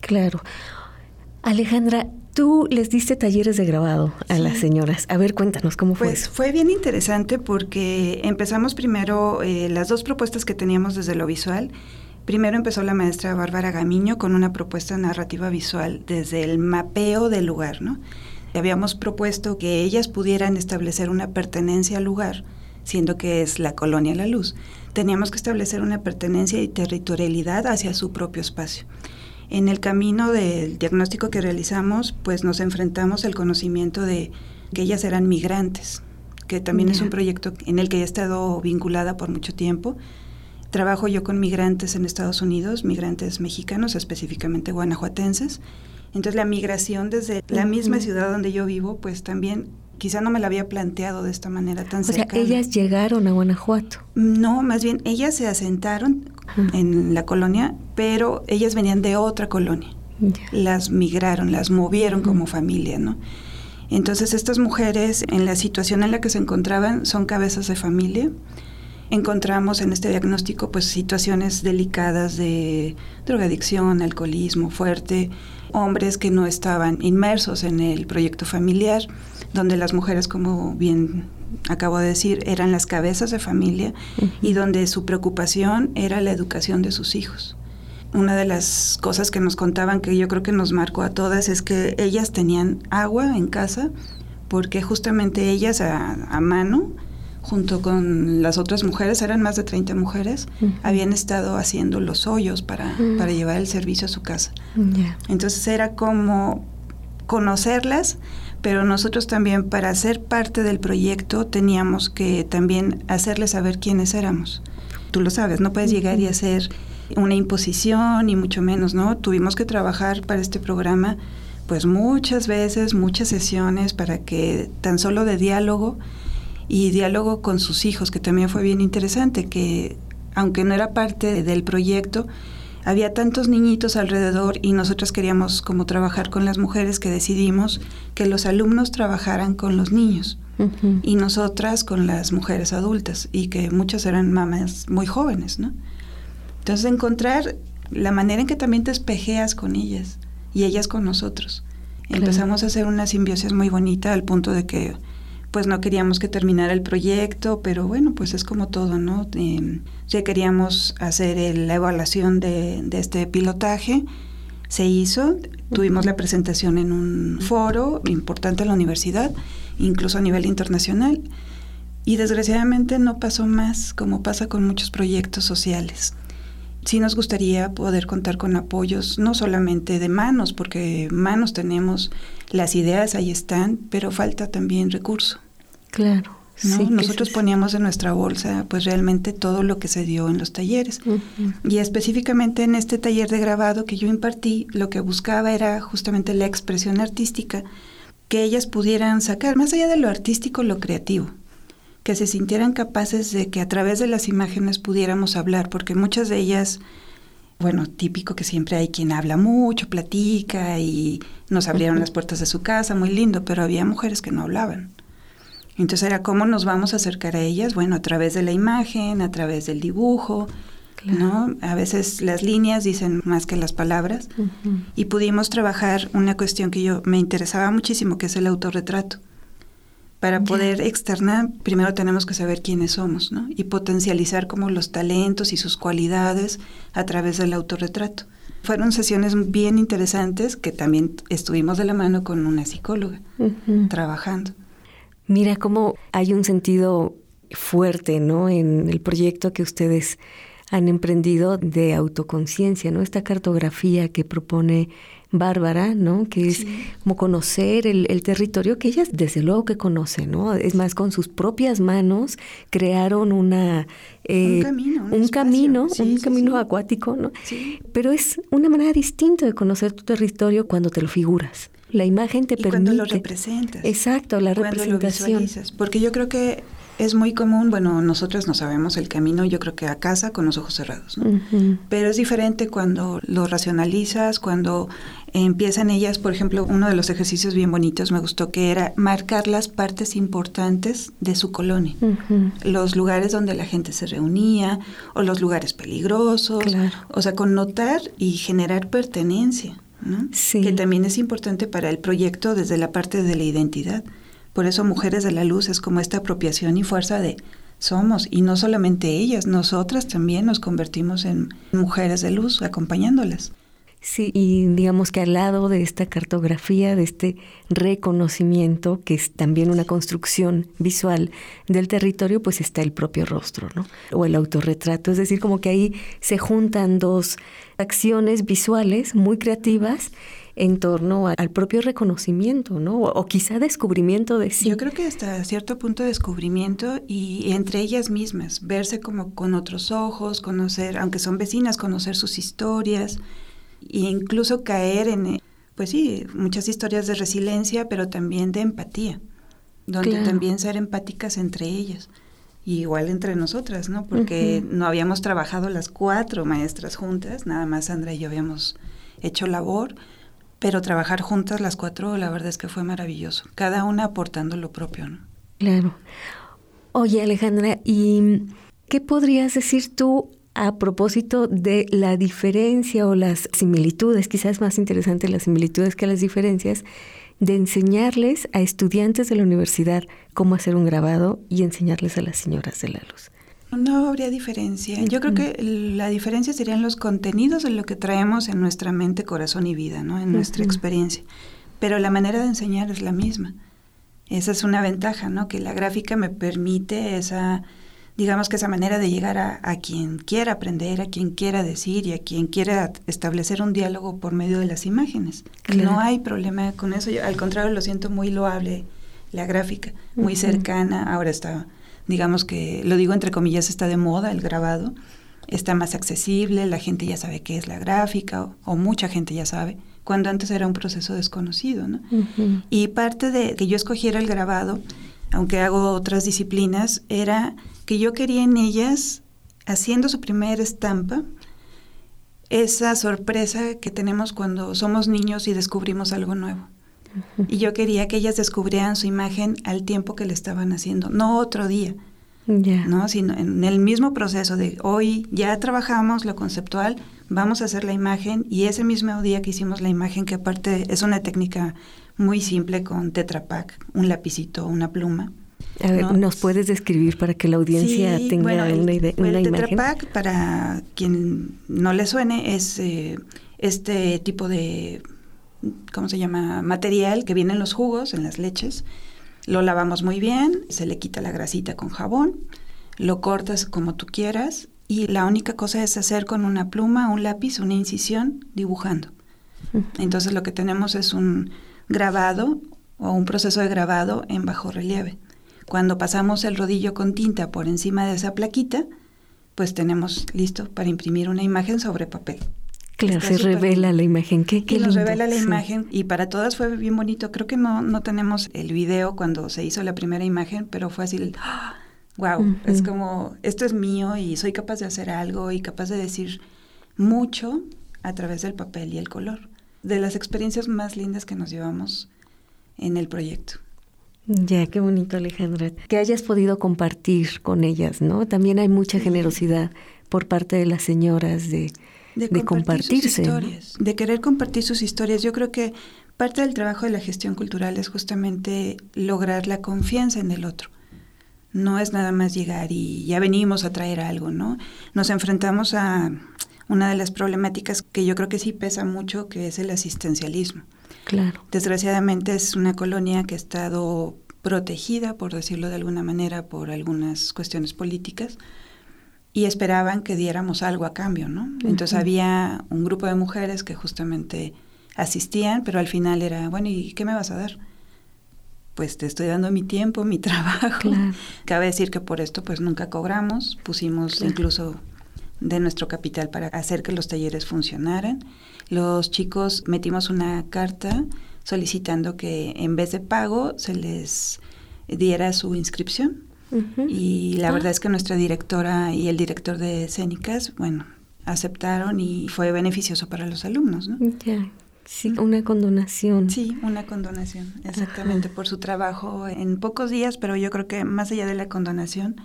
Claro. Alejandra, Tú les diste talleres de grabado a las señoras. A ver, cuéntanos cómo fue. Pues fue bien interesante porque empezamos primero eh, las dos propuestas que teníamos desde lo visual. Primero empezó la maestra Bárbara Gamiño con una propuesta narrativa visual desde el mapeo del lugar, ¿no? Habíamos propuesto que ellas pudieran establecer una pertenencia al lugar, siendo que es la colonia La Luz. Teníamos que establecer una pertenencia y territorialidad hacia su propio espacio. En el camino del diagnóstico que realizamos, pues nos enfrentamos al conocimiento de que ellas eran migrantes, que también es un proyecto en el que he estado vinculada por mucho tiempo. Trabajo yo con migrantes en Estados Unidos, migrantes mexicanos, específicamente guanajuatenses. Entonces la migración desde la misma ciudad donde yo vivo, pues también quizá no me la había planteado de esta manera tan cercana. O sea, ellas llegaron a Guanajuato. No, más bien ellas se asentaron en la colonia, pero ellas venían de otra colonia. Las migraron, las movieron como familia, ¿no? Entonces estas mujeres, en la situación en la que se encontraban, son cabezas de familia. Encontramos en este diagnóstico pues situaciones delicadas de drogadicción, alcoholismo fuerte, hombres que no estaban inmersos en el proyecto familiar, donde las mujeres, como bien acabo de decir, eran las cabezas de familia y donde su preocupación era la educación de sus hijos. Una de las cosas que nos contaban que yo creo que nos marcó a todas es que ellas tenían agua en casa porque justamente ellas a, mano, junto con las otras mujeres, eran más de 30 mujeres, habían estado haciendo los hoyos para, para llevar el servicio a su casa. Entonces era como conocerlas, pero nosotros también para ser parte del proyecto teníamos que también hacerles saber quiénes éramos. Tú lo sabes, no puedes llegar y hacer una imposición y mucho menos, ¿no? Tuvimos que trabajar para este programa pues muchas veces, muchas sesiones para que tan solo de diálogo y diálogo con sus hijos, que también fue bien interesante, que aunque no era parte del proyecto, había tantos niñitos alrededor y nosotros queríamos como trabajar con las mujeres que decidimos que los alumnos trabajaran con los niños y nosotras con las mujeres adultas y que muchas eran mamás muy jóvenes, ¿no? Entonces encontrar la manera en que también te espejeas con ellas y ellas con nosotros. Empezamos a hacer una simbiosis muy bonita al punto de que pues no queríamos que terminara el proyecto, pero bueno, pues es como todo, ¿no? Eh, ya queríamos hacer la evaluación de, de, este pilotaje, se hizo, tuvimos la presentación en un foro importante en la universidad, incluso a nivel internacional, y desgraciadamente no pasó más, como pasa con muchos proyectos sociales sí nos gustaría poder contar con apoyos, no solamente de manos, porque manos tenemos, las ideas ahí están, pero falta también recurso. Claro. Nosotros poníamos en nuestra bolsa pues realmente todo lo que se dio en los talleres. Y específicamente en este taller de grabado que yo impartí, lo que buscaba era justamente la expresión artística, que ellas pudieran sacar, más allá de lo artístico, lo creativo que se sintieran capaces de que a través de las imágenes pudiéramos hablar, porque muchas de ellas, bueno, típico que siempre hay quien habla mucho, platica y nos abrieron las puertas de su casa, muy lindo, pero había mujeres que no hablaban. Entonces era cómo nos vamos a acercar a ellas, bueno, a través de la imagen, a través del dibujo, ¿no? A veces las líneas dicen más que las palabras y pudimos trabajar una cuestión que yo me interesaba muchísimo, que es el autorretrato. Para poder externar, primero tenemos que saber quiénes somos, ¿no? Y potencializar como los talentos y sus cualidades a través del autorretrato. Fueron sesiones bien interesantes que también estuvimos de la mano con una psicóloga trabajando. Mira cómo hay un sentido fuerte, ¿no? En el proyecto que ustedes han emprendido de autoconciencia, ¿no? Esta cartografía que propone Bárbara, ¿no? Que es como conocer el, territorio que ellas desde luego que conocen, ¿no? Es más, con sus propias manos crearon una... un camino. Un, camino, un camino acuático, ¿no? Pero es una manera distinta de conocer tu territorio cuando te lo figuras. La imagen te permite... cuando lo representas. Exacto, la representación. porque yo creo que es muy común, bueno, nosotros no sabemos el camino, yo creo que a casa con los ojos cerrados, ¿no? Pero es diferente cuando lo racionalizas, cuando empiezan ellas, por ejemplo, uno de los ejercicios bien bonitos me gustó que era marcar las partes importantes de su colonia, los lugares donde la gente se reunía o los lugares peligrosos, o sea, connotar y generar pertenencia, ¿no? Que también es importante para el proyecto desde la parte de la identidad. Por eso Mujeres de la Luz es como esta apropiación y fuerza de somos, y no solamente ellas, nosotras también nos convertimos en mujeres de luz acompañándolas. Sí, y digamos que al lado de esta cartografía, de este reconocimiento, que es también una construcción visual del territorio, pues está el propio rostro, ¿no? O el autorretrato. Es decir, como que ahí se juntan dos acciones visuales muy creativas en torno al propio reconocimiento, ¿no? O, quizá descubrimiento de sí. Yo creo que hasta cierto punto de descubrimiento y entre ellas mismas, verse como con otros ojos, conocer, aunque son vecinas, conocer sus historias e incluso caer en, pues sí, muchas historias de resiliencia, pero también de empatía, donde también ser empáticas entre ellas. Y igual entre nosotras, ¿no? Porque no habíamos trabajado las cuatro maestras juntas, nada más Sandra y yo habíamos hecho labor, pero trabajar juntas las cuatro, la verdad es que fue maravilloso, cada una aportando lo propio, ¿no? Claro. Oye, Alejandra, ¿y qué podrías decir tú a propósito de la diferencia o las similitudes, quizás más interesante las similitudes que las diferencias, de enseñarles a estudiantes de la universidad cómo hacer un grabado y enseñarles a las señoras de la luz? No habría diferencia. Yo creo que la diferencia serían los contenidos de lo que traemos en nuestra mente, corazón y vida, ¿no? En nuestra experiencia. Pero la manera de enseñar es la misma. Esa es una ventaja, ¿no? Que la gráfica me permite esa, digamos que esa manera de llegar a, quien quiera aprender, a quien quiera decir y a quien quiera establecer un diálogo por medio de las imágenes. No hay problema con eso. Yo, al contrario, lo siento muy loable la gráfica, muy cercana. Ahora está digamos que, lo digo entre comillas, está de moda el grabado, está más accesible, la gente ya sabe qué es la gráfica o, o mucha gente ya sabe, cuando antes era un proceso desconocido. ¿no? Y parte de que yo escogiera el grabado, aunque hago otras disciplinas, era que yo quería en ellas, haciendo su primera estampa, esa sorpresa que tenemos cuando somos niños y descubrimos algo nuevo. Y yo quería que ellas descubrieran su imagen al tiempo que le estaban haciendo, no otro día. ¿no? sino en el mismo proceso de hoy ya trabajamos lo conceptual, vamos a hacer la imagen y ese mismo día que hicimos la imagen, que aparte es una técnica muy simple con Tetra Pak, un lapicito, una pluma. A ver, ¿no? ¿nos puedes describir para que la audiencia Sí, tenga bueno, el- una, idea, el una Tetra imagen? Pak, para quien no le suene, es eh, este tipo de, ¿cómo se llama? Material que viene en los jugos, en las leches. Lo lavamos muy bien, se le quita la grasita con jabón, lo cortas como tú quieras y la única cosa es hacer con una pluma, un lápiz, una incisión, dibujando. Entonces lo que tenemos es un grabado o un proceso de grabado en bajo relieve. Cuando pasamos el rodillo con tinta por encima de esa plaquita, pues tenemos listo para imprimir una imagen sobre papel. Claro, se revela bien. la imagen. Qué, qué y nos lindo, revela la sí. imagen y para todas fue bien bonito. Creo que no, no tenemos el video cuando se hizo la primera imagen, pero fue así, wow, es como, esto es mío y soy capaz de hacer algo y capaz de decir mucho a través del papel y el color. De las experiencias más lindas que nos llevamos en el proyecto. Ya, qué bonito, Alejandra. Que hayas podido compartir con ellas, ¿no? También hay mucha generosidad por parte de las señoras de, de, compartir compartirse. sus historias, de querer compartir sus historias. Yo creo que parte del trabajo de la gestión cultural es justamente lograr la confianza en el otro. No es nada más llegar y ya venimos a traer algo, ¿no? Nos enfrentamos a una de las problemáticas que yo creo que sí pesa mucho, que es el asistencialismo. Claro. Desgraciadamente es una colonia que ha estado protegida, por decirlo de alguna manera, por algunas cuestiones políticas y esperaban que diéramos algo a cambio, ¿no? Entonces había un grupo de mujeres que justamente asistían, pero al final era, bueno, ¿y qué me vas a dar? Pues te estoy dando mi tiempo, mi trabajo. Claro. Cabe decir que por esto pues nunca cobramos, pusimos Claro. incluso de nuestro capital para hacer que los talleres funcionaran. Los chicos metimos una carta solicitando que en vez de pago se les diera su inscripción. Y la Ah. verdad es que nuestra directora y el director de escénicas, bueno, aceptaron y fue beneficioso para los alumnos, ¿no? Ya, sí, una condonación. Sí, una condonación, exactamente, por su trabajo en pocos días, pero yo creo que más allá de la condonación,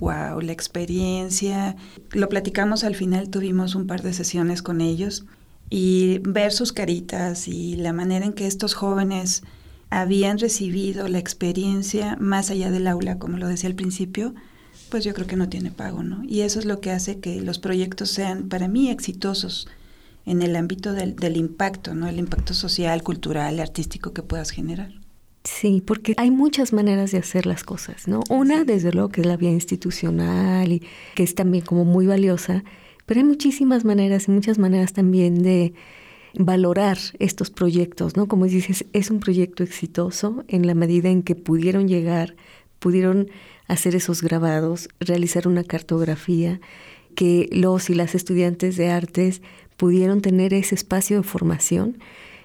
wow, la experiencia, lo platicamos al final, tuvimos un par de sesiones con ellos y ver sus caritas y la manera en que estos jóvenes habían recibido la experiencia más allá del aula, como lo decía al principio, pues yo creo que no tiene pago, ¿no? Y eso es lo que hace que los proyectos sean para mí exitosos en el ámbito del, del impacto, ¿no? El impacto social, cultural, artístico que puedas generar. Sí, porque hay muchas maneras de hacer las cosas, ¿no? Una, desde luego, que es la vía institucional y que es también como muy valiosa, pero hay muchísimas maneras y muchas maneras también de valorar estos proyectos, ¿no? Como dices, es un proyecto exitoso en la medida en que pudieron llegar, pudieron hacer esos grabados, realizar una cartografía, que los y las estudiantes de artes pudieron tener ese espacio de formación.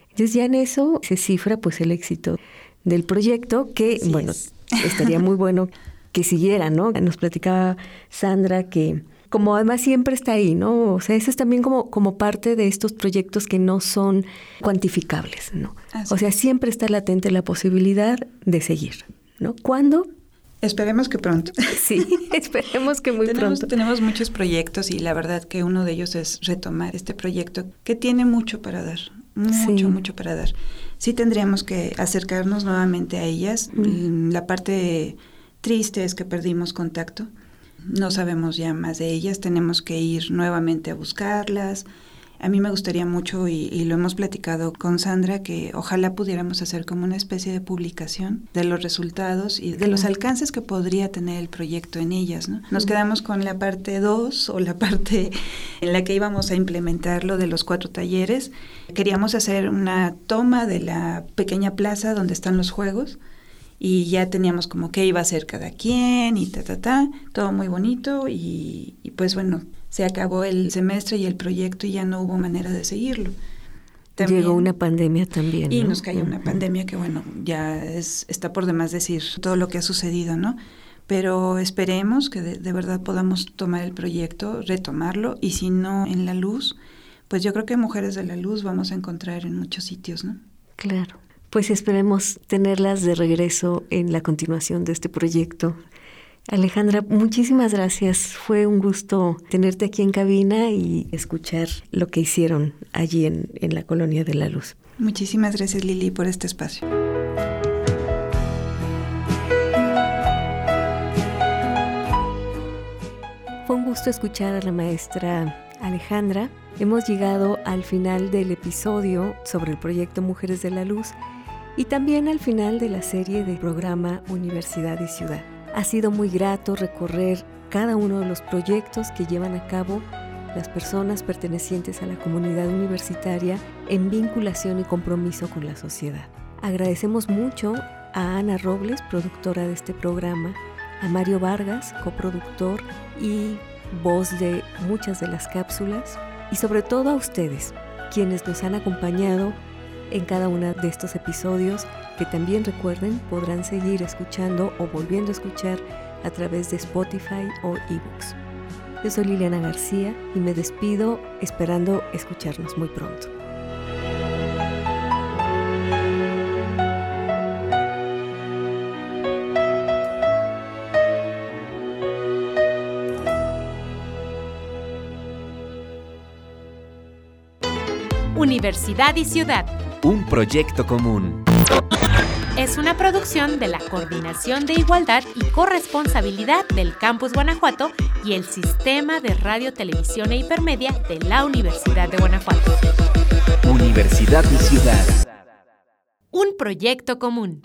Entonces ya en eso se cifra pues el éxito del proyecto que, Así bueno, es. estaría muy bueno que siguiera, ¿no? Nos platicaba Sandra que como además siempre está ahí, ¿no? O sea, eso es también como, como parte de estos proyectos que no son cuantificables, ¿no? Así O sea, siempre está latente la posibilidad de seguir, ¿no? ¿Cuándo? Esperemos que pronto. Sí, esperemos que muy tenemos, pronto. tenemos muchos proyectos y la verdad que uno de ellos es retomar este proyecto que tiene mucho para dar, mucho, Sí. mucho para dar. Sí tendríamos que acercarnos nuevamente a ellas. Mm. La parte triste es que perdimos contacto. No sabemos ya más de ellas, tenemos que ir nuevamente a buscarlas. A mí me gustaría mucho, y, y lo hemos platicado con Sandra, que ojalá pudiéramos hacer como una especie de publicación de los resultados y de los alcances que podría tener el proyecto en ellas. ¿no? Nos quedamos con la parte 2 o la parte en la que íbamos a implementar lo de los cuatro talleres. Queríamos hacer una toma de la pequeña plaza donde están los juegos y ya teníamos como qué iba a hacer cada quien y ta, ta, ta, todo muy bonito y, y pues bueno, se acabó el semestre y el proyecto y ya no hubo manera de seguirlo. Llegó una pandemia también. Y nos cayó una pandemia que, bueno, ya es, está por demás decir todo lo que ha sucedido, ¿no? Pero esperemos que de, de verdad podamos tomar el proyecto, retomarlo y si no en la luz, pues yo creo que Mujeres de la Luz vamos a encontrar en muchos sitios, ¿no? Claro. Pues esperemos tenerlas de regreso en la continuación de este proyecto. Alejandra, muchísimas gracias. Fue un gusto tenerte aquí en cabina y escuchar lo que hicieron allí en, en la Colonia de la Luz. Muchísimas gracias Lili por este espacio. Fue un gusto escuchar a la maestra Alejandra. Hemos llegado al final del episodio sobre el proyecto Mujeres de la Luz y también al final de la serie del programa Universidad y Ciudad. Ha sido muy grato recorrer cada uno de los proyectos que llevan a cabo las personas pertenecientes a la comunidad universitaria en vinculación y compromiso con la sociedad. Agradecemos mucho a Ana Robles, productora de este programa, a Mario Vargas, coproductor y voz de muchas de las cápsulas, y sobre todo a ustedes, quienes nos han acompañado en cada uno de estos episodios que también recuerden podrán seguir escuchando o volviendo a escuchar a través de Spotify o eBooks. Yo soy Liliana García y me despido esperando escucharnos muy pronto. Universidad y Ciudad. Un proyecto común. Es una producción de la Coordinación de Igualdad y Corresponsabilidad del Campus Guanajuato y el Sistema de Radio, Televisión e Hipermedia de la Universidad de Guanajuato. Universidad y Ciudad. Un proyecto común.